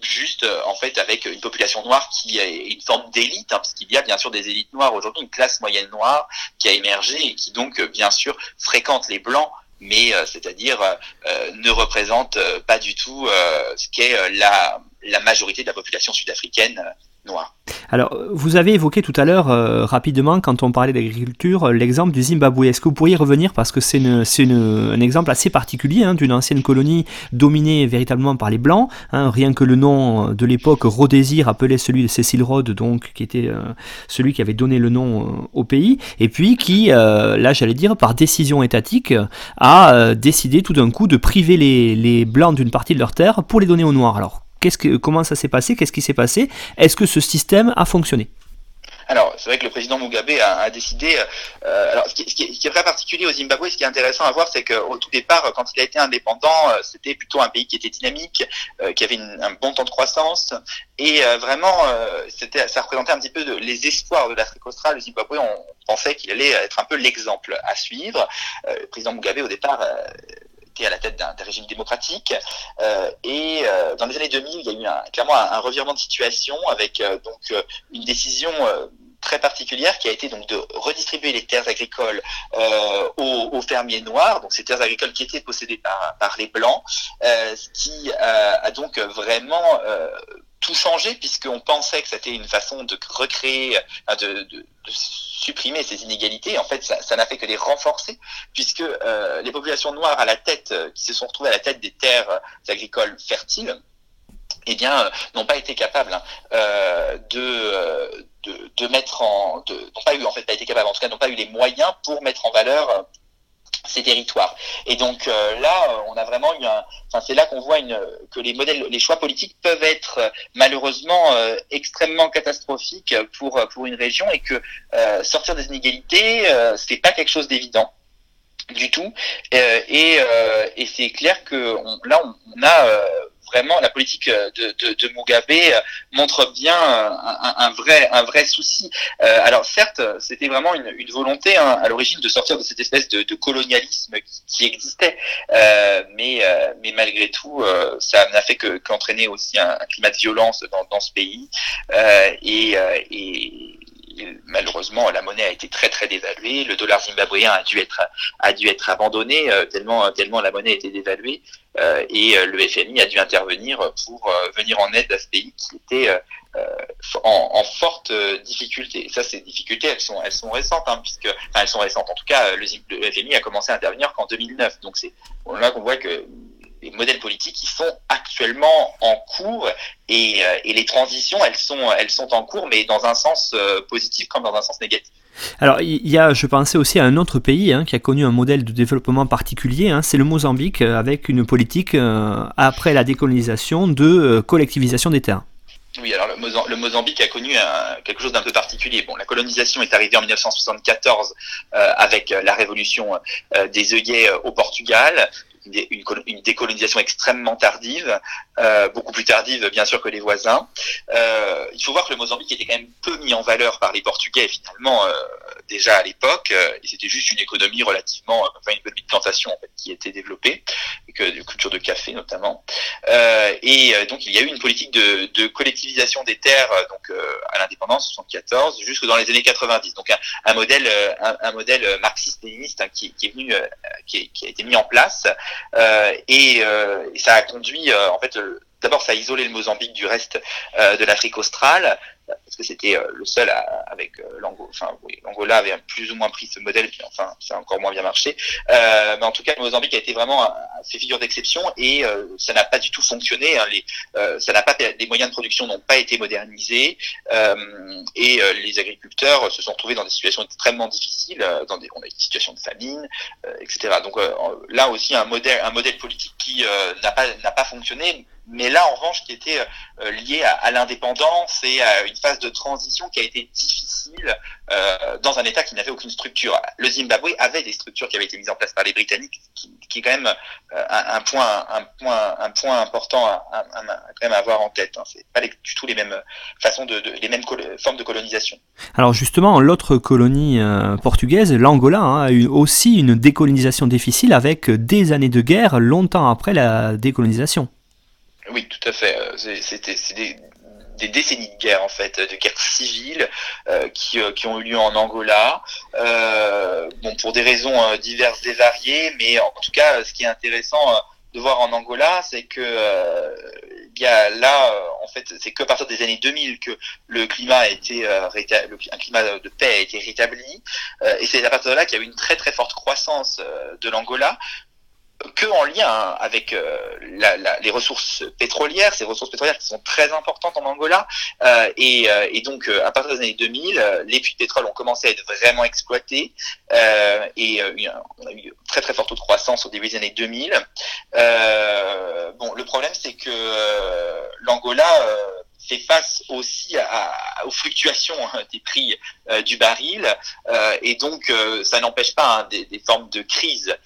C: juste en fait avec une population noire qui est une forme d'élite, hein, parce qu'il y a bien sûr des élites noires aujourd'hui, une classe moyenne noire qui a émergé et qui donc bien sûr fréquente les blancs mais c'est-à-dire ne représente pas du tout ce qu'est la la majorité de la population sud-africaine euh.
B: Alors, vous avez évoqué tout à l'heure, euh, rapidement, quand on parlait d'agriculture, euh, l'exemple du Zimbabwe. Est-ce que vous pourriez revenir, parce que c'est un exemple assez particulier hein, d'une ancienne colonie dominée véritablement par les Blancs, hein, rien que le nom de l'époque, Rhodésie, rappelait celui de Cecil Rhodes, donc, qui était celui qui avait donné le nom au pays, et puis qui, là j'allais dire, par décision étatique, a décidé tout d'un coup de priver les, les Blancs d'une partie de leur terre pour les donner aux Noirs. Alors, comment ça s'est passé? Qu'est-ce qui s'est passé? Est-ce que ce système a fonctionné?
C: Alors, c'est vrai que le président Mugabe a, décidé. Euh, alors, ce qui, est, très particulier au Zimbabwe, ce qui est intéressant à voir, c'est qu'au tout départ, quand il a été indépendant, euh, c'était plutôt un pays qui était dynamique, euh, qui avait un bon temps de croissance, et vraiment, ça représentait un petit peu les espoirs de l'Afrique australe. Le Zimbabwe, on pensait qu'il allait être un peu l'exemple à suivre. le président Mugabe, au départ à la tête d'un régime démocratique. Euh, et euh, dans les années 2000, il y a eu un, clairement un, revirement de situation avec euh, donc une décision très particulière qui a été donc de redistribuer les terres agricoles aux, fermiers noirs, donc ces terres agricoles qui étaient possédées par, par les blancs, ce qui a donc vraiment tout changé puisqu'on pensait que c'était une façon de recréer, de, de, supprimer ces inégalités. En fait, ça n'a fait que les renforcer puisque euh, les populations noires à la tête, euh, qui se sont retrouvées à la tête des terres agricoles fertiles, eh bien, n'ont pas été capables hein, de, de, de, mettre en, n'ont pas eu en fait pas été capables, en tout cas, n'ont pas eu les moyens pour mettre en valeur ces territoires. Et donc euh, là, on a vraiment eu un, enfin c'est là qu'on voit une, que les modèles, les choix politiques peuvent être euh, malheureusement euh, extrêmement catastrophiques pour pour une région et que sortir des inégalités, c'est pas quelque chose d'évident du tout. et, et c'est clair que là, on, on a vraiment la politique euh, de, de, de Mugabe euh, montre bien un, un, vrai un vrai souci. Euh, alors certes, c'était vraiment une, une volonté hein, à l'origine de sortir de cette espèce de, de colonialisme qui, qui existait, euh, mais euh, mais malgré tout, ça n'a fait que qu'entraîner aussi un, un, climat de violence dans, dans ce pays et, et malheureusement, la monnaie a été très très dévaluée. Le dollar zimbabwéen a dû être a dû être abandonné tellement tellement la monnaie était dévaluée. Euh, et euh, le FMI a dû intervenir pour euh, venir en aide à ce pays qui était en, forte difficulté. Et ça, ces difficultés, elles sont, elles sont récentes, hein, puisque, elles sont récentes. En tout cas, le, le FMI a commencé à intervenir qu'en 2009. Donc c'est là qu'on voit que les modèles politiques qui sont actuellement en cours et, et, les transitions, elles sont, elles sont en cours, mais dans un sens positif comme dans un sens négatif.
B: Alors, il y a, je pensais aussi à un autre pays hein, qui a connu un modèle de développement particulier, hein, c'est le Mozambique, euh, avec une politique, euh, après la décolonisation, de euh, collectivisation des terres.
C: Oui, alors le, Mozambique a connu quelque chose d'un peu particulier. Bon, la colonisation est arrivée en 1974 avec la révolution des œillets au Portugal une, décolonisation extrêmement tardive, euh, beaucoup plus tardive bien sûr que les voisins. Euh, il faut voir que le Mozambique était quand même peu mis en valeur par les Portugais finalement euh, déjà à l'époque, euh, et c'était juste une économie relativement, enfin une petite plantation en fait, qui était développée, avec une culture de café notamment. Euh, et donc il y a eu une politique de, de collectivisation des terres donc à l'indépendance 74 jusque dans les années 90. Donc un, un modèle, un, un modèle marxiste-léniniste hein, qui, qui, est venu, qui, a été mis en place. Euh, et, euh, ça a conduit, euh, en fait, d'abord ça a isolé le Mozambique du reste de l'Afrique australe parce que c'était euh, le seul avec euh, l'Angola. Enfin, oui, l'Angola avait plus ou moins pris ce modèle, puis enfin, ça a encore moins bien marché. Euh, mais en tout cas, le Mozambique a été vraiment fait figure d'exception et ça n'a pas du tout fonctionné. Hein, les, ça n'a pas, les moyens de production n'ont pas été modernisés et les agriculteurs se sont retrouvés dans des situations extrêmement difficiles. Dans des, on a eu des situations de famine, etc. Donc là aussi, un modèle, un modèle politique qui n'a pas n'a pas fonctionné mais là en revanche qui était lié à, à l'indépendance et à une phase de transition qui a été difficile euh, dans un État qui n'avait aucune structure. Le Zimbabwe avait des structures qui avaient été mises en place par les Britanniques, qui, qui est quand même euh, un, un, point, un point, un point important à, à, à, quand même avoir en tête. Hein. C'est pas les, du tout les mêmes façons de, de les mêmes formes de colonisation.
B: Alors justement, l'autre colonie euh, portugaise, l'Angola, hein, a eu aussi une décolonisation difficile avec des années de guerre longtemps après la décolonisation.
C: Oui, tout à fait. C'était des, décennies de guerre en fait, de guerre civile euh, qui, euh, qui, ont eu lieu en Angola. Euh, bon, pour des raisons diverses et variées, mais en tout cas, ce qui est intéressant de voir en Angola, c'est que il y a là, en fait, c'est qu'à partir des années 2000 que le climat a été un climat de paix a été rétabli, et c'est à partir de là qu'il y a eu une très très forte croissance de l'Angola, que en lien avec euh, la, la, les ressources pétrolières, ces ressources pétrolières qui sont très importantes en Angola. Euh, et, euh, et, donc, euh, à partir des années 2000, les puits de pétrole ont commencé à être vraiment exploités. et on a eu très très forte croissance au début des années 2000. bon, le problème, c'est que l'Angola fait face aussi à, aux fluctuations hein, des prix euh, du baril euh, et donc euh, ça n'empêche pas hein, des, des, formes de crise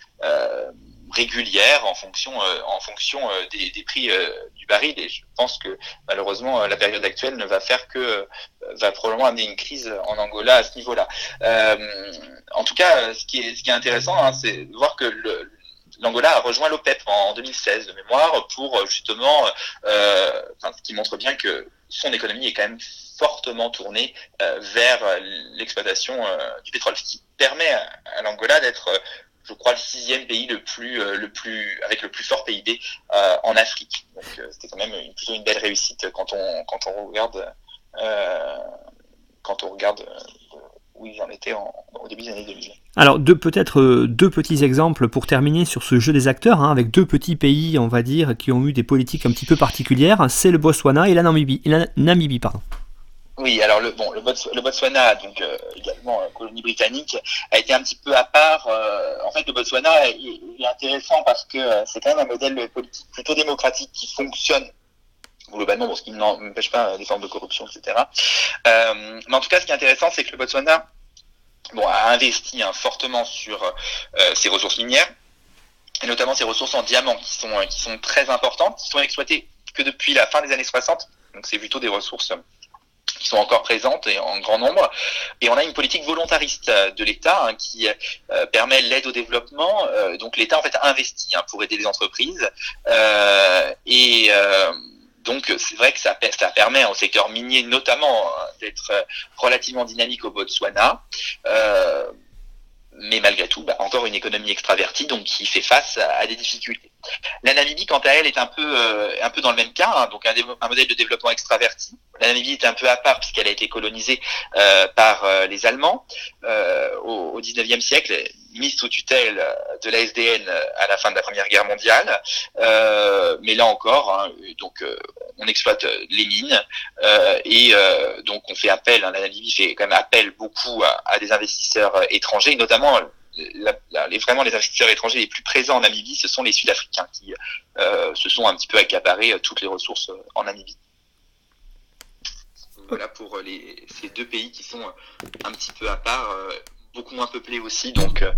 C: régulière en fonction euh, en fonction euh, des, des, prix euh, du baril et je pense que malheureusement la période actuelle ne va faire que va probablement amener une crise en Angola à ce niveau-là. en tout cas, ce qui est ce qui est intéressant, hein, c'est de voir que le, l'Angola a rejoint l'OPEP en 2016 de mémoire pour justement, euh, ce qui montre bien que son économie est quand même fortement tournée euh, vers l'exploitation euh, du pétrole, ce qui permet à, à l'Angola d'être je crois, le sixième pays le plus, le plus, avec le plus fort PIB en Afrique. Donc, c'était quand même une, plutôt une belle réussite quand on, quand on regarde, quand on regarde où ils en étaient au début des années 2000.
B: Alors, peut-être euh, deux petits exemples pour terminer sur ce jeu des acteurs, hein, avec deux petits pays, on va dire, qui ont eu des politiques un petit peu particulières, c'est le Botswana et la Namibie. la Namibie pardon.
C: Oui, alors le, bon, le, Botswana, donc euh, également euh, colonie britannique, a été un petit peu à part. en fait, le Botswana est, intéressant parce que c'est quand même un modèle politique plutôt démocratique qui fonctionne globalement, bon, ce qui n'empêche pas des formes de corruption, etc. Euh, mais en tout cas, ce qui est intéressant, c'est que le Botswana bon, a investi hein, fortement sur euh, ses ressources minières, et notamment ses ressources en diamants, qui sont, qui sont très importantes, qui sont exploitées que depuis la fin des années 60. Donc c'est plutôt des ressources qui sont encore présentes et en grand nombre. Et on a une politique volontariste de l'État hein, qui euh, permet l'aide au développement. Euh, donc l'État en fait investit hein, pour aider les entreprises euh, et donc c'est vrai que ça, ça, permet au secteur minier notamment hein, d'être euh, relativement dynamique au Botswana. Euh, mais malgré tout, bah, encore une économie extravertie, donc qui fait face à, des difficultés. La Namibie, quant à elle, est un peu, euh, un peu dans le même cas, hein, donc un, modèle de développement extraverti. La Namibie est un peu à part puisqu'elle a été colonisée euh, par euh, les Allemands au, au 19e siècle mise sous tutelle de la SDN à la fin de la Première Guerre mondiale. Euh, mais là encore, hein, donc euh, on exploite les mines euh, et donc on fait appel, hein, la Namibie fait quand même appel beaucoup à, des investisseurs étrangers, notamment les, vraiment les investisseurs étrangers les plus présents en Namibie, ce sont les Sud-Africains qui se sont un petit peu accaparés toutes les ressources en Namibie. Voilà pour les, ces deux pays qui sont un petit peu à part beaucoup moins aussi, donc euh,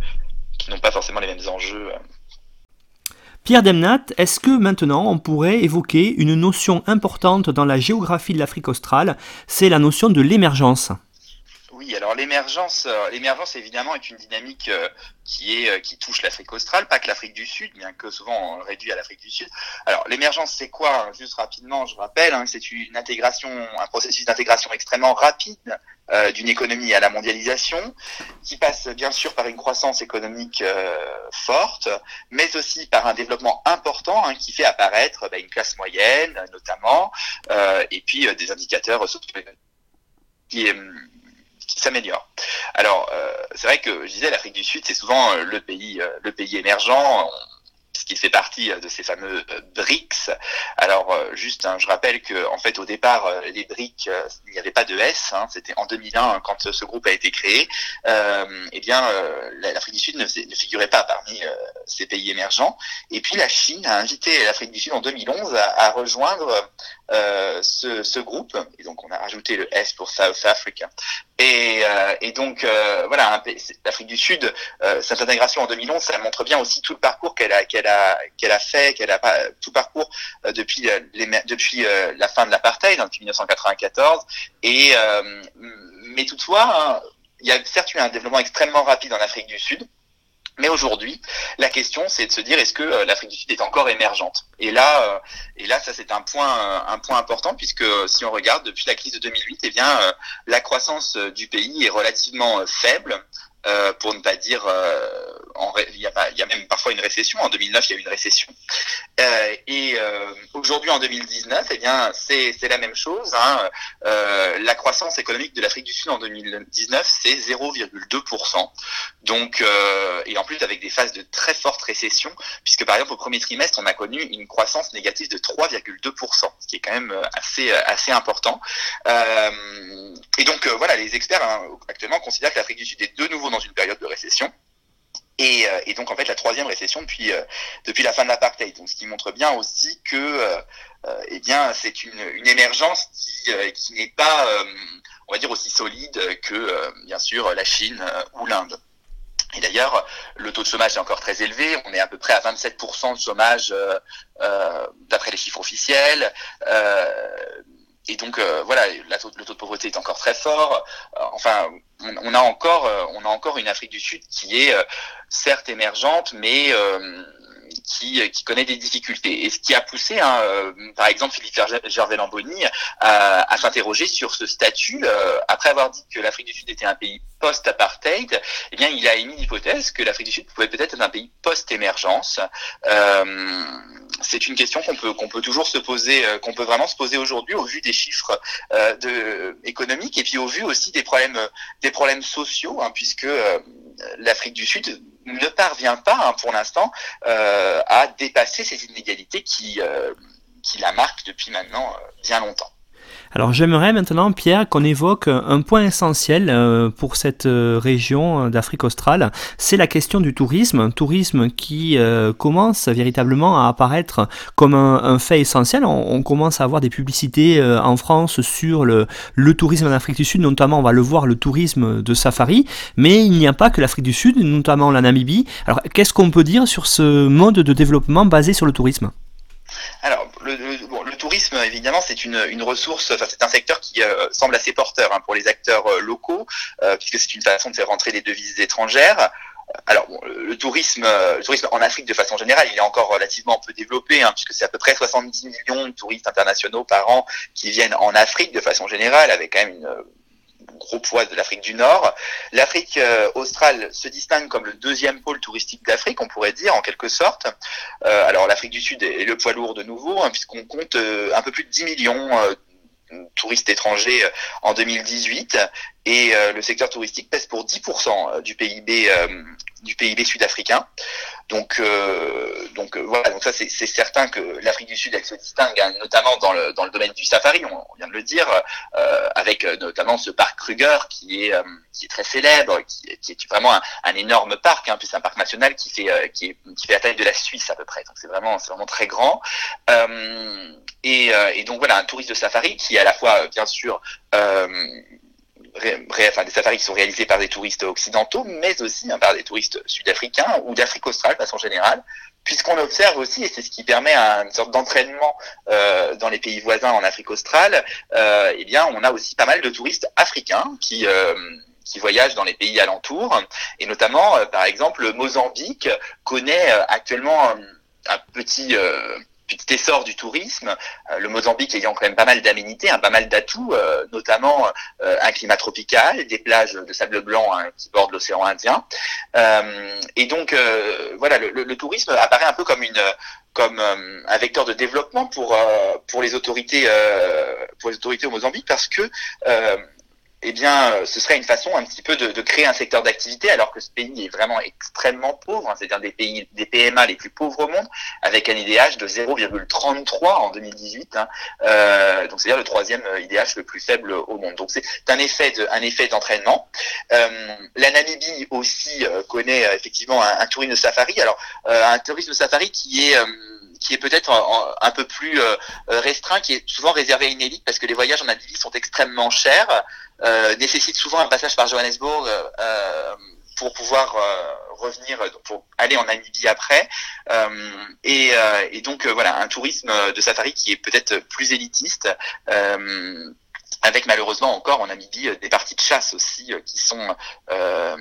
C: qui n'ont pas forcément les mêmes enjeux. Euh.
B: Pierre Demnat, est-ce que maintenant on pourrait évoquer une notion importante dans la géographie de l'Afrique australe, c'est la notion de l'émergence
C: oui, alors l'émergence, euh, l'émergence évidemment est une dynamique euh, qui est euh, qui touche l'Afrique australe, pas que l'Afrique du Sud, bien que souvent réduit à l'Afrique du Sud. Alors l'émergence, c'est quoi hein, Juste rapidement, je rappelle, hein, c'est une intégration, un processus d'intégration extrêmement rapide d'une économie à la mondialisation, qui passe bien sûr par une croissance économique forte, mais aussi par un développement important hein, qui fait apparaître bah, une classe moyenne, notamment, et puis des indicateurs qui qui s'améliore. Alors, euh, c'est vrai que je disais, l'Afrique du Sud, c'est souvent euh, le pays, euh, le pays émergent puisqu'il fait partie de ces fameux BRICS. Alors juste, hein, je rappelle que en fait au départ les BRICS, il n'y avait pas de S. Hein, C'était en 2001 quand ce groupe a été créé. eh bien, l'Afrique du Sud ne, figurait pas parmi ces pays émergents. Et puis la Chine a invité l'Afrique du Sud en 2011 à, à rejoindre euh, ce, ce, groupe. Et donc on a rajouté le S pour South Africa. Et, euh, et donc euh, voilà, l'Afrique du Sud, euh, cette intégration en 2011, ça montre bien aussi tout le parcours qu'elle a qu'elle a qu'elle a fait, qu'elle a tout parcours depuis les, depuis la fin de l'apartheid, hein, depuis 1994. Et mais toutefois, hein, il y a certes eu un développement extrêmement rapide en Afrique du Sud. Mais aujourd'hui, la question, c'est de se dire est-ce que euh, l'Afrique du Sud est encore émergente? Et là, euh, et là, ça c'est un point, euh, un point important puisque si on regarde depuis la crise de 2008, eh bien, la croissance du pays est relativement faible. Euh, pour ne pas dire, euh, il, y a, même parfois une récession. En 2009, il y a eu une récession. Euh, et aujourd'hui, en 2019, eh c'est la même chose. Hein. La croissance économique de l'Afrique du Sud en 2019, c'est 0,2%. Donc, et en plus avec des phases de très forte récession, puisque par exemple au premier trimestre, on a connu une croissance négative de 3,2%, ce qui est quand même assez assez important. et donc voilà, les experts hein, actuellement considèrent que l'Afrique du Sud est de nouveau dans une période de récession. Et, euh, et, donc en fait la troisième récession depuis euh, depuis la fin de l'apartheid. Donc ce qui montre bien aussi que euh, eh bien c'est une, une émergence qui, qui n'est pas on va dire aussi solide que bien sûr la Chine ou l'Inde. Et d'ailleurs, le taux de chômage est encore très élevé. On est à peu près à 27% de chômage d'après les chiffres officiels. Et donc euh, voilà, le taux de pauvreté est encore très fort. Euh, enfin, on, a encore, euh, on a encore une Afrique du Sud qui est certes émergente, mais qui, qui connaît des difficultés. Et ce qui a poussé, hein, par exemple, Philippe Gervais-Lamboni à, à s'interroger sur ce statut, après avoir dit que l'Afrique du Sud était un pays post-apartheid, eh bien, il a émis l'hypothèse que l'Afrique du Sud pouvait peut-être être un pays post-émergence. Euh, c'est une question qu'on peut qu'on peut toujours se poser, euh, qu'on peut vraiment se poser aujourd'hui au vu des chiffres euh, de, économiques et puis au vu aussi des problèmes des problèmes sociaux, hein, puisque euh, l'Afrique du Sud ne parvient pas hein, pour l'instant euh, à dépasser ces inégalités qui qui la marquent depuis maintenant bien longtemps.
B: Alors j'aimerais maintenant, Pierre, qu'on évoque un point essentiel euh, pour cette euh, région d'Afrique australe, c'est la question du tourisme, un tourisme qui euh, commence véritablement à apparaître comme un, fait essentiel. On, commence à avoir des publicités en France sur le, tourisme en Afrique du Sud, notamment on va le voir, le tourisme de safari, mais il n'y a pas que l'Afrique du Sud, notamment la Namibie. Alors qu'est-ce qu'on peut dire sur ce mode de développement basé sur le tourisme?
C: Alors, le, tourisme, évidemment, c'est une, une, ressource, enfin, c'est un secteur qui euh, semble assez porteur hein, pour les acteurs euh, locaux, euh, puisque c'est une façon de faire rentrer les devises étrangères. Alors, bon, le, tourisme, le tourisme en Afrique, de façon générale, il est encore relativement peu développé, hein, puisque c'est à peu près 70 millions de touristes internationaux par an qui viennent en Afrique, de façon générale, avec quand même une gros poids de l'Afrique du Nord. L'Afrique euh, australe se distingue comme le deuxième pôle touristique d'Afrique, on pourrait dire en quelque sorte. Euh, alors l'Afrique du Sud est le poids lourd de nouveau, hein, puisqu'on compte euh, un peu plus de 10 millions touristes étrangers en 2018 et le secteur touristique pèse pour 10% du PIB du PIB sud-africain. Donc, euh, donc euh, voilà, donc ça c'est certain que l'Afrique du Sud elle se distingue, hein, notamment dans le dans le domaine du safari, on, vient de le dire, euh, avec euh, notamment ce parc Kruger qui est qui est très célèbre, qui, est vraiment un, un énorme parc, hein, puis c'est un parc national qui fait qui, est, qui fait la taille de la Suisse à peu près. Donc c'est vraiment c'est vraiment très grand. et, et donc voilà, un touriste de safari qui est à la fois bien sûr enfin, des safaris qui sont réalisés par des touristes occidentaux, mais aussi hein, par des touristes sud-africains ou d'Afrique australe de façon générale, puisqu'on observe aussi, et c'est ce qui permet une sorte d'entraînement euh, dans les pays voisins en Afrique australe, euh, eh bien, on a aussi pas mal de touristes africains qui euh, qui voyagent dans les pays alentours, et notamment, par exemple, le Mozambique connaît actuellement un petit petit essor du tourisme, euh, le Mozambique ayant quand même pas mal d'aménités, hein, pas mal d'atouts, euh, notamment euh, un climat tropical, des plages de sable blanc hein, qui bordent l'océan Indien. et donc voilà, le, tourisme apparaît un peu comme une comme un vecteur de développement pour pour les autorités pour les autorités au Mozambique parce que eh bien, euh, ce serait une façon un petit peu de, de créer un secteur d'activité, alors que ce pays est vraiment extrêmement pauvre. Hein, c'est un des pays, des PMA les plus pauvres au monde, avec un IDH de 0,33 en 2018. Hein, euh, donc, c'est-à-dire le troisième IDH le plus faible au monde. Donc, c'est un effet de, un effet d'entraînement. Euh, la Namibie aussi euh, connaît euh, effectivement un, tourisme safari. Alors, un tourisme safari qui est qui est peut-être un, peu plus restreint, qui est souvent réservé à une élite parce que les voyages en Namibie sont extrêmement chers. Euh, nécessite souvent un passage par Johannesburg euh, euh, pour pouvoir revenir, pour aller en Namibie après. Et, donc voilà, un tourisme de safari qui est peut-être plus élitiste avec malheureusement encore en Namibie des parties de chasse aussi qui sont euh,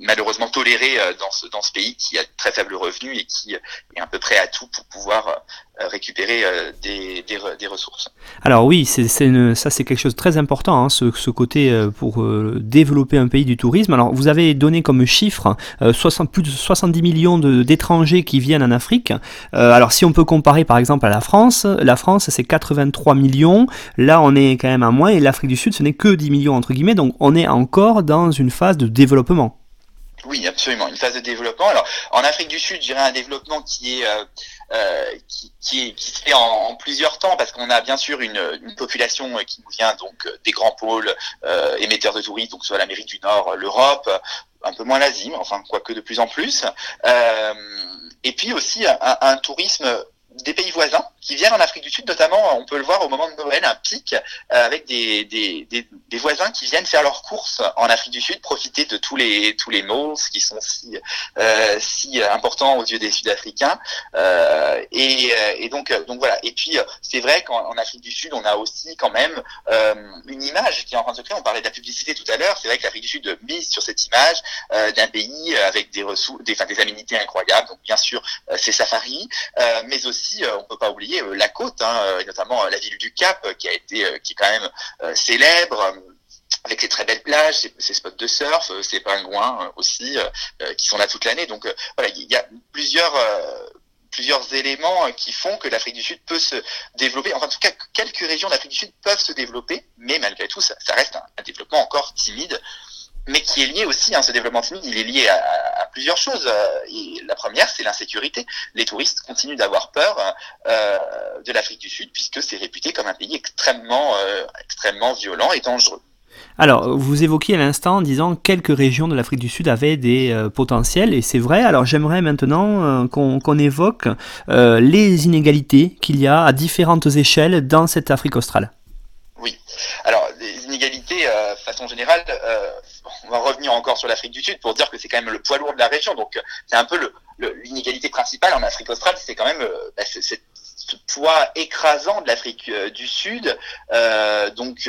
C: malheureusement tolérées dans ce, dans ce pays qui a très faible revenu et qui est à peu près à tout pour pouvoir euh, récupérer euh, des, des, ressources.
B: Alors oui, c'est, ça c'est quelque chose de très important, hein, ce, ce, côté euh, pour développer un pays du tourisme. Alors vous avez donné comme chiffre 60, plus de 70 millions d'étrangers qui viennent en Afrique. alors si on peut comparer par exemple à la France, la France c'est 83 millions, là on est quand même à moins, et l'Afrique du Sud ce n'est que 10 millions entre guillemets, donc on est encore dans une phase de développement.
C: Oui, absolument, une phase de développement. Alors, en Afrique du Sud, je dirais un développement qui est euh, euh qui, qui, qui, se fait en, en plusieurs temps, parce qu'on a bien sûr une, une, population qui nous vient donc des grands pôles euh, émetteurs de touristes, donc soit l'Amérique du Nord, l'Europe, un peu moins l'Asie, enfin quoique de plus en plus. Euh, et puis aussi un, un tourisme des pays voisins, qui viennent en Afrique du Sud, notamment, on peut le voir au moment de Noël, un pic avec des, des, des, des, voisins qui viennent faire leurs courses en Afrique du Sud, profiter de tous les tous les mots qui sont si si importants aux yeux des Sud-Africains. et, et donc donc voilà. Et puis c'est vrai qu'en Afrique du Sud, on a aussi quand même une image qui est en train de se créer. On parlait de la publicité tout à l'heure. C'est vrai que l'Afrique du Sud mise sur cette image d'un pays avec des ressources, des, enfin, des aménités incroyables. Donc bien sûr, c'est Safari, mais aussi on peut pas oublier la côte, hein, notamment la ville du Cap, qui a été, qui est quand même célèbre avec ses très belles plages, ses, spots de surf, ses pingouins aussi, qui sont là toute l'année. Donc voilà, il y a plusieurs plusieurs éléments qui font que l'Afrique du Sud peut se développer. Enfin, en tout cas, quelques régions d'Afrique du Sud peuvent se développer, mais malgré tout, ça, reste un, développement encore timide mais qui est lié aussi, hein, ce développement timide, il est lié à, plusieurs choses. Euh, et la première, c'est l'insécurité. Les touristes continuent d'avoir peur euh, de l'Afrique du Sud, puisque c'est réputé comme un pays extrêmement, euh, extrêmement violent et dangereux.
B: Alors, vous évoquiez à l'instant en disant que quelques régions de l'Afrique du Sud avaient des potentiels, et c'est vrai. Alors, j'aimerais maintenant qu'on évoque les inégalités qu'il y a à différentes échelles dans cette Afrique australe.
C: Oui. Alors, les inégalités, façon générale, on va revenir encore sur l'Afrique du Sud pour dire que c'est quand même le poids lourd de la région. Donc c'est un peu l'inégalité principale en Afrique australe, c'est quand même euh, bah, ce poids écrasant de l'Afrique euh, du Sud. Euh, donc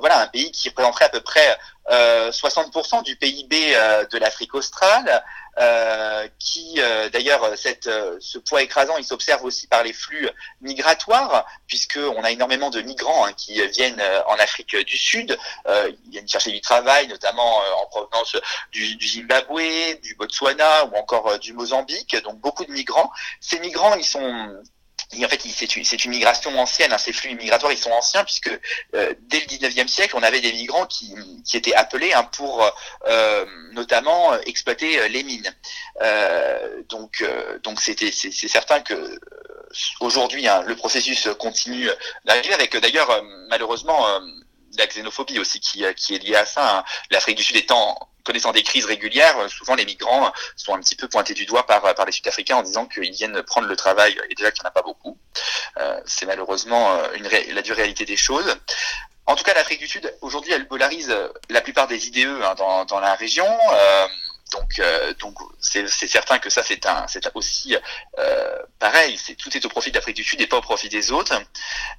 C: voilà, un pays qui représenterait à peu près 60% du PIB de l'Afrique australe. Euh, qui euh, d'ailleurs cette euh, ce poids écrasant il s'observe aussi par les flux migratoires puisque on a énormément de migrants hein, qui viennent en Afrique du Sud ils viennent chercher du travail notamment en provenance du, du, Zimbabwe du Botswana ou encore du Mozambique donc beaucoup de migrants ces migrants ils sont en fait, c'est une, migration ancienne, hein, ces flux migratoires, ils sont anciens, puisque euh, dès le 19e siècle, on avait des migrants qui, étaient appelés hein, pour euh, notamment exploiter euh, les mines. donc, c'est, certain que aujourd'hui, hein, le processus continue d'arriver, avec d'ailleurs, malheureusement, la xénophobie aussi qui est liée à ça. L'Afrique du Sud étant connaissant des crises régulières, euh, souvent les migrants sont un petit peu pointés du doigt par, par les Sud-Africains en disant qu'ils viennent prendre le travail et déjà qu'il n'y en a pas beaucoup. Euh, c'est malheureusement euh, la dure réalité des choses. En tout cas, l'Afrique du Sud, aujourd'hui, elle polarise la plupart des IDE hein, dans, dans, la région. Euh, donc, donc c'est certain que ça, c'est un, c'est aussi euh, pareil. C'est tout est au profit de l'Afrique du Sud et pas au profit des autres.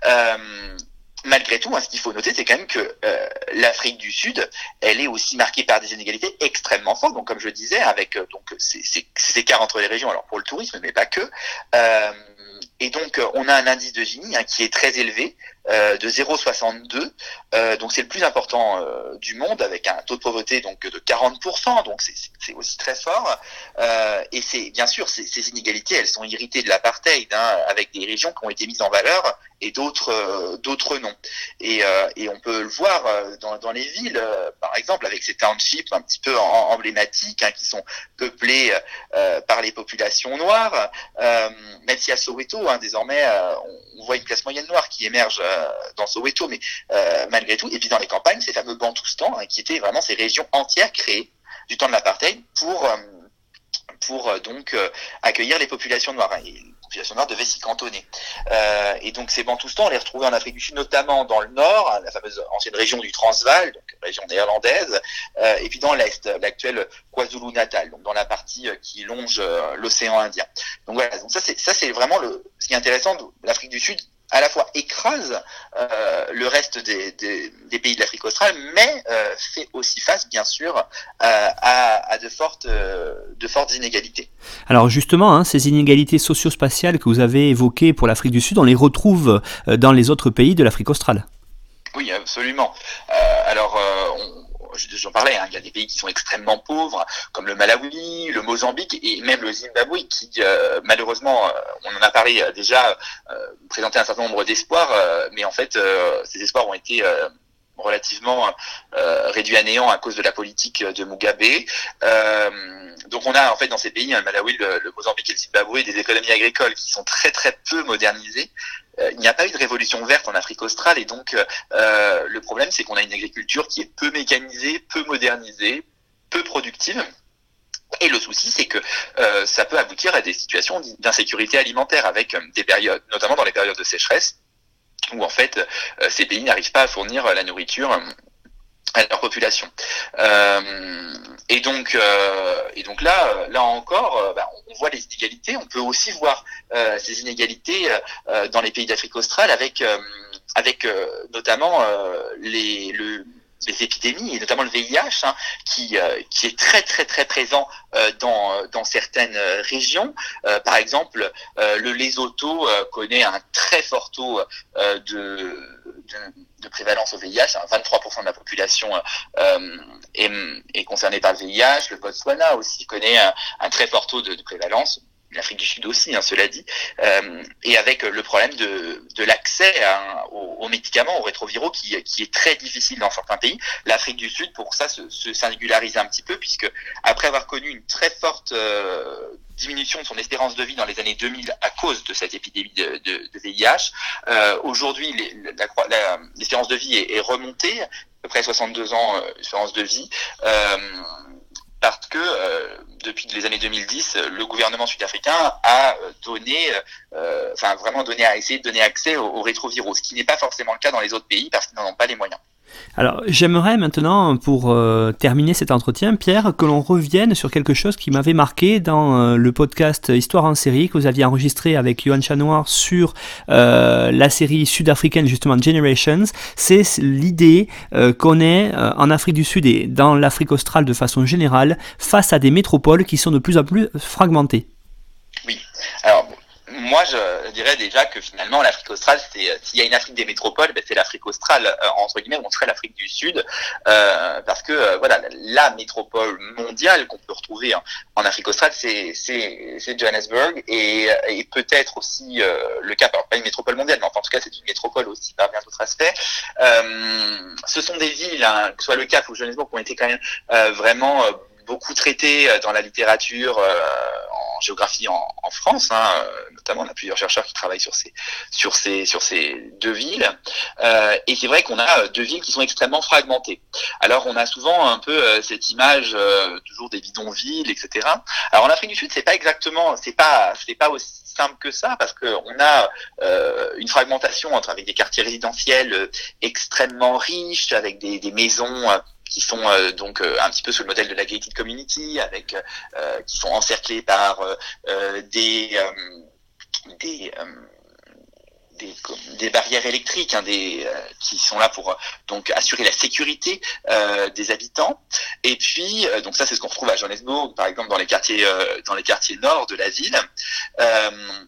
C: Euh, malgré tout, hein, ce qu'il faut noter, c'est quand même que euh, l'Afrique du Sud, elle est aussi marquée par des inégalités extrêmement fortes. Donc, comme je disais, avec euh, donc ces, écarts entre les régions, alors pour le tourisme, mais pas que. Euh, et donc, on a un indice de Gini hein, qui est très élevé, euh, de 0,62. Euh, donc, c'est le plus important euh, du monde, avec un taux de pauvreté donc de 40%. Donc, c'est aussi très fort. et c'est bien sûr ces, inégalités, elles sont héritées de l'apartheid, hein, avec des régions qui ont été mises en valeur et d'autres d'autres non. Et, et, on peut le voir dans, dans les villes, par exemple, avec ces townships un petit peu emblématiques, hein, qui sont peuplés par les populations noires. même si à Soweto, hein, désormais, on, voit une classe moyenne noire qui émerge dans Soweto, mais malgré tout, et puis dans les campagnes, ces fameux Bantoustans, hein, qui étaient vraiment ces régions entières créées du temps de l'apartheid pour pour euh, donc euh, accueillir les populations noires. Et les populations noires devaient s'y cantonner. Euh, et donc ces Bantoustans, on les retrouvait en Afrique du Sud, notamment dans le nord, hein, la fameuse ancienne région du Transvaal, donc région néerlandaise, et puis dans l'est, l'actuel KwaZulu-Natal, donc dans la partie qui longe l'océan Indien. Donc voilà, ça c'est vraiment ce qui est intéressant de l'Afrique du Sud à la fois écrase euh, le reste des, des, pays de l'Afrique australe, mais euh, fait aussi face, bien sûr, euh, à, à, de, fortes, de fortes inégalités.
B: Alors justement, hein, ces inégalités socio-spatiales que vous avez évoquées pour l'Afrique du Sud, on les retrouve dans les autres pays de l'Afrique australe.
C: Oui, absolument. alors, j'en parlais, hein, il y a des pays qui sont extrêmement pauvres, comme le Malawi, le Mozambique et même le Zimbabwe, qui euh, malheureusement, euh, on en a parlé euh, déjà, présentait un certain nombre d'espoirs, mais en fait, ces espoirs ont été relativement réduits à néant à cause de la politique de Mugabe. donc on a en fait dans ces pays, hein, le Malawi, le, Mozambique et le Zimbabwe, des économies agricoles qui sont très très peu modernisées, euh, il n'y a pas eu de révolution verte en Afrique australe et donc euh, le problème c'est qu'on a une agriculture qui est peu mécanisée, peu modernisée, peu productive. Et le souci, c'est que euh, ça peut aboutir à des situations d'insécurité alimentaire avec euh, des périodes, notamment dans les périodes de sécheresse, où en fait euh, ces pays n'arrivent pas à fournir la nourriture à leur population. et donc, et donc là, là encore, bah, on voit les inégalités. On peut aussi voir ces inégalités dans les pays d'Afrique australe avec, avec notamment les, le, les épidémies et notamment le VIH hein, qui euh, qui est très très très présent euh, dans dans certaines euh, régions. Par exemple le Lesotho connaît un très fort taux de, de, de prévalence au VIH 23% de la population est, est concernée par le VIH le Botswana aussi connaît un, un très fort taux de, de prévalence l'Afrique du Sud aussi, hein, cela dit, euh, et avec le problème de, de l'accès aux, médicaments, aux rétroviraux, qui, qui, est très difficile dans certains pays. L'Afrique du Sud, pour ça, se, se, singularise un petit peu, puisque après avoir connu une très forte euh, diminution de son espérance de vie dans les années 2000 à cause de cette épidémie de, de, de VIH, euh, aujourd'hui, l'espérance de vie est, est, remontée, à peu près 62 ans euh, espérance de vie. Euh, parce que euh, depuis les années 2010, le gouvernement sud-africain a euh, donné, euh, enfin vraiment donné, a essayé de donner accès aux, aux rétroviraux, ce qui n'est pas forcément le cas dans les autres pays parce qu'ils n'en ont pas les moyens.
B: Alors, j'aimerais maintenant, pour euh, terminer cet entretien, Pierre, que l'on revienne sur quelque chose qui m'avait marqué dans euh, le podcast Histoire en série que vous aviez enregistré avec Johan Chanoir sur euh, la série sud-africaine, justement Generations. C'est l'idée qu'on est en Afrique du Sud et dans l'Afrique australe de façon générale face à des métropoles qui sont de plus en plus fragmentées.
C: Oui. Moi, je dirais déjà que finalement, l'Afrique australe, c'est euh, s'il y a une Afrique des métropoles, ben, c'est l'Afrique australe euh, entre guillemets, on serait l'Afrique du Sud, euh, parce que euh, voilà, la métropole mondiale qu'on peut retrouver en, en Afrique australe, c'est c'est Johannesburg et, et peut-être aussi le Cap. Alors pas une métropole mondiale, mais en tout cas, c'est une métropole aussi par bien d'autres aspects. ce sont des villes, hein, que ce soit le Cap ou Johannesburg, qui ont été quand même vraiment beaucoup traitées dans la littérature en géographie en, en France, hein, euh, notamment on a plusieurs chercheurs qui travaillent sur ces sur ces sur ces deux villes. Euh, et c'est vrai qu'on a euh, deux villes qui sont extrêmement fragmentées. Alors on a souvent un peu euh, cette image toujours des bidonvilles, etc. Alors en Afrique du Sud, c'est pas exactement, c'est pas c'est pas aussi simple que ça parce que on a euh, une fragmentation entre avec des quartiers résidentiels extrêmement riches avec des, des maisons qui sont euh, donc euh, un petit peu sous le modèle de la gated community, avec euh, qui sont encerclés par des des barrières électriques hein, qui sont là pour donc assurer la sécurité des habitants. Et puis donc ça c'est ce qu'on retrouve à Johannesburg par exemple dans les quartiers dans les quartiers nord de la ville.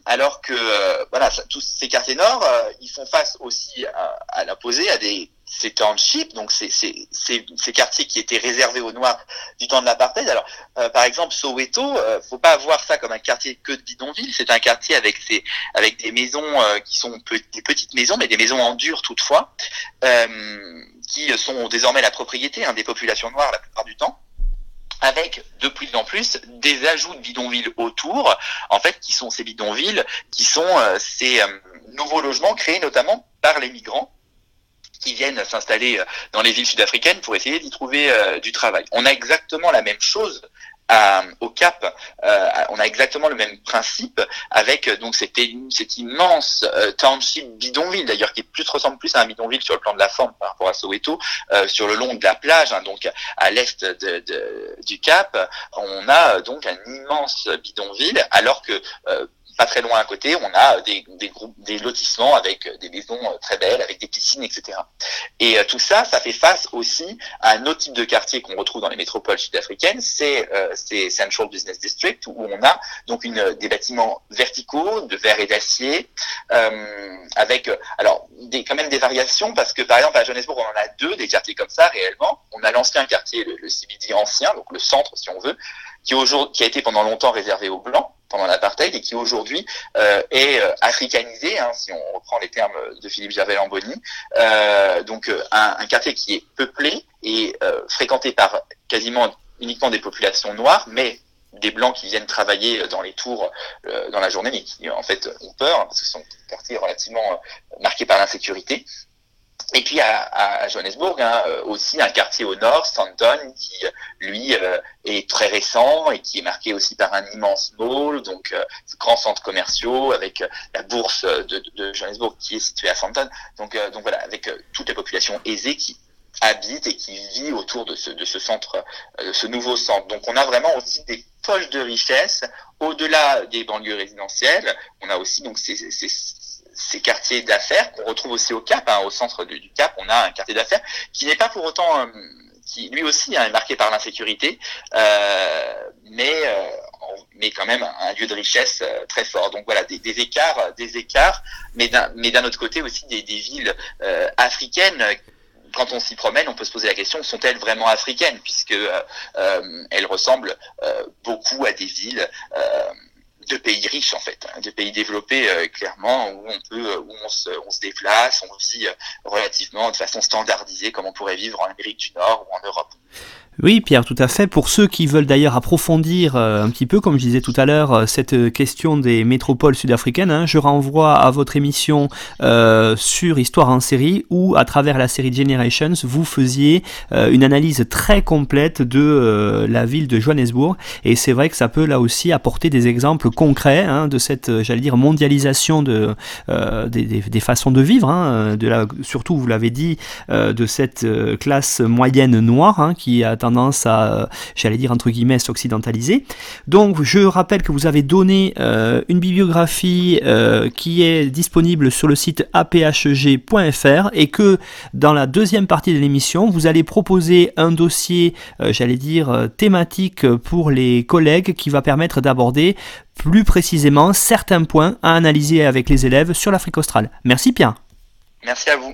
C: alors que voilà tous ces quartiers nord ils font face aussi à, à l'opposé à des ces townships, donc ces, ces, ces, ces, quartiers qui étaient réservés aux Noirs du temps de l'apartheid. Alors, euh, par exemple, Soweto, euh, faut pas voir ça comme un quartier que de bidonville. C'est un quartier avec ses, avec des maisons euh, qui sont des petites maisons, mais des maisons en dur toutefois, euh, qui sont désormais la propriété hein, des populations noires la plupart du temps avec de plus en plus des ajouts de bidonvilles autour, en fait, qui sont ces bidonvilles, qui sont euh, ces euh, nouveaux logements créés notamment par les migrants qui viennent s'installer euh, dans les villes sud-africaines pour essayer d'y trouver euh, du travail. On a exactement la même chose à, au Cap, euh, on a exactement le même principe avec donc cette, immense euh, township bidonville d'ailleurs qui plus ressemble plus à un bidonville sur le plan de la forme par rapport à Soweto euh, sur le long de la plage hein, donc à l'est du Cap on a donc un immense bidonville alors que pas très loin à côté, on a des, des groupes, des lotissements avec des maisons euh, très belles, avec des piscines, etc. Et euh, tout ça, ça fait face aussi à un autre type de quartier qu'on retrouve dans les métropoles sud-africaines, c'est euh, Central Business District, où on a donc une, des bâtiments verticaux de verre et d'acier, euh, avec alors quand même des variations, parce que par exemple à Johannesburg, on en a deux, des quartiers comme ça réellement. On a l'ancien quartier, le, le CBD ancien, donc le centre si on veut, qui, qui a été pendant longtemps réservé aux blancs pendant l'apartheid et qui aujourd'hui euh, est euh, africanisé, hein, si on reprend les termes de Philippe Gervais-Lamboni, euh, donc euh, un, un, quartier qui est peuplé et euh, fréquenté par quasiment uniquement des populations noires, mais des blancs qui viennent travailler dans les tours euh, dans la journée, mais qui en fait ont peur, hein, parce que ce sont des quartiers relativement marqués par l'insécurité. Et puis à, Johannesburg, hein, euh, aussi un quartier au nord, Stanton, qui lui est très récent et qui est marqué aussi par un immense mall, donc euh, grands centres commerciaux avec la bourse de, Johannesburg qui est située à Stanton. Donc, donc voilà, avec toutes les populations aisées qui habite et qui vit autour de ce, de ce centre, de ce nouveau centre. Donc on a vraiment aussi des poches de richesse au-delà des banlieues résidentielles. On a aussi donc ces, ces, ces quartiers d'affaires qu'on retrouve aussi au Cap, hein, au centre du, Cap, on a un quartier d'affaires qui n'est pas pour autant, euh, qui lui aussi hein, est marqué par l'insécurité, euh, mais euh, mais quand même un lieu de richesse euh, très fort. Donc voilà, des, écarts, des écarts, mais d'un mais d'un autre côté aussi des, des villes euh, africaines quand on s'y promène, on peut se poser la question sont-elles vraiment africaines? Puisque euh, elles ressemblent beaucoup à des villes de pays riches en fait, hein, de pays développés euh, clairement où on peut, euh, où on se, déplace, on vit euh, relativement de façon standardisée comme on pourrait vivre en Amérique du Nord ou en Europe.
B: Oui, Pierre, tout à fait. Pour ceux qui veulent d'ailleurs approfondir euh, un petit peu, comme je disais tout à l'heure, euh, cette question des métropoles sud-africaines, hein, je renvoie à votre émission euh, sur Histoire en série, où à travers la série Generations, vous faisiez une analyse très complète de la ville de Johannesburg. Et c'est vrai que ça peut là aussi apporter des exemples concrets hein, de cette, j'allais dire, mondialisation de, des, façons de vivre, hein, surtout, vous l'avez dit, de cette classe moyenne noire qui a tendance à, euh, j'allais dire entre guillemets, s'occidentaliser. Donc je rappelle que vous avez donné euh, une bibliographie euh, qui est disponible sur le site aphg.fr et que dans la deuxième partie de l'émission, vous allez proposer un dossier, j'allais dire, thématique pour les collègues qui va permettre d'aborder plus précisément certains points à analyser avec les élèves sur l'Afrique australe. Merci Pierre.
C: Merci à vous.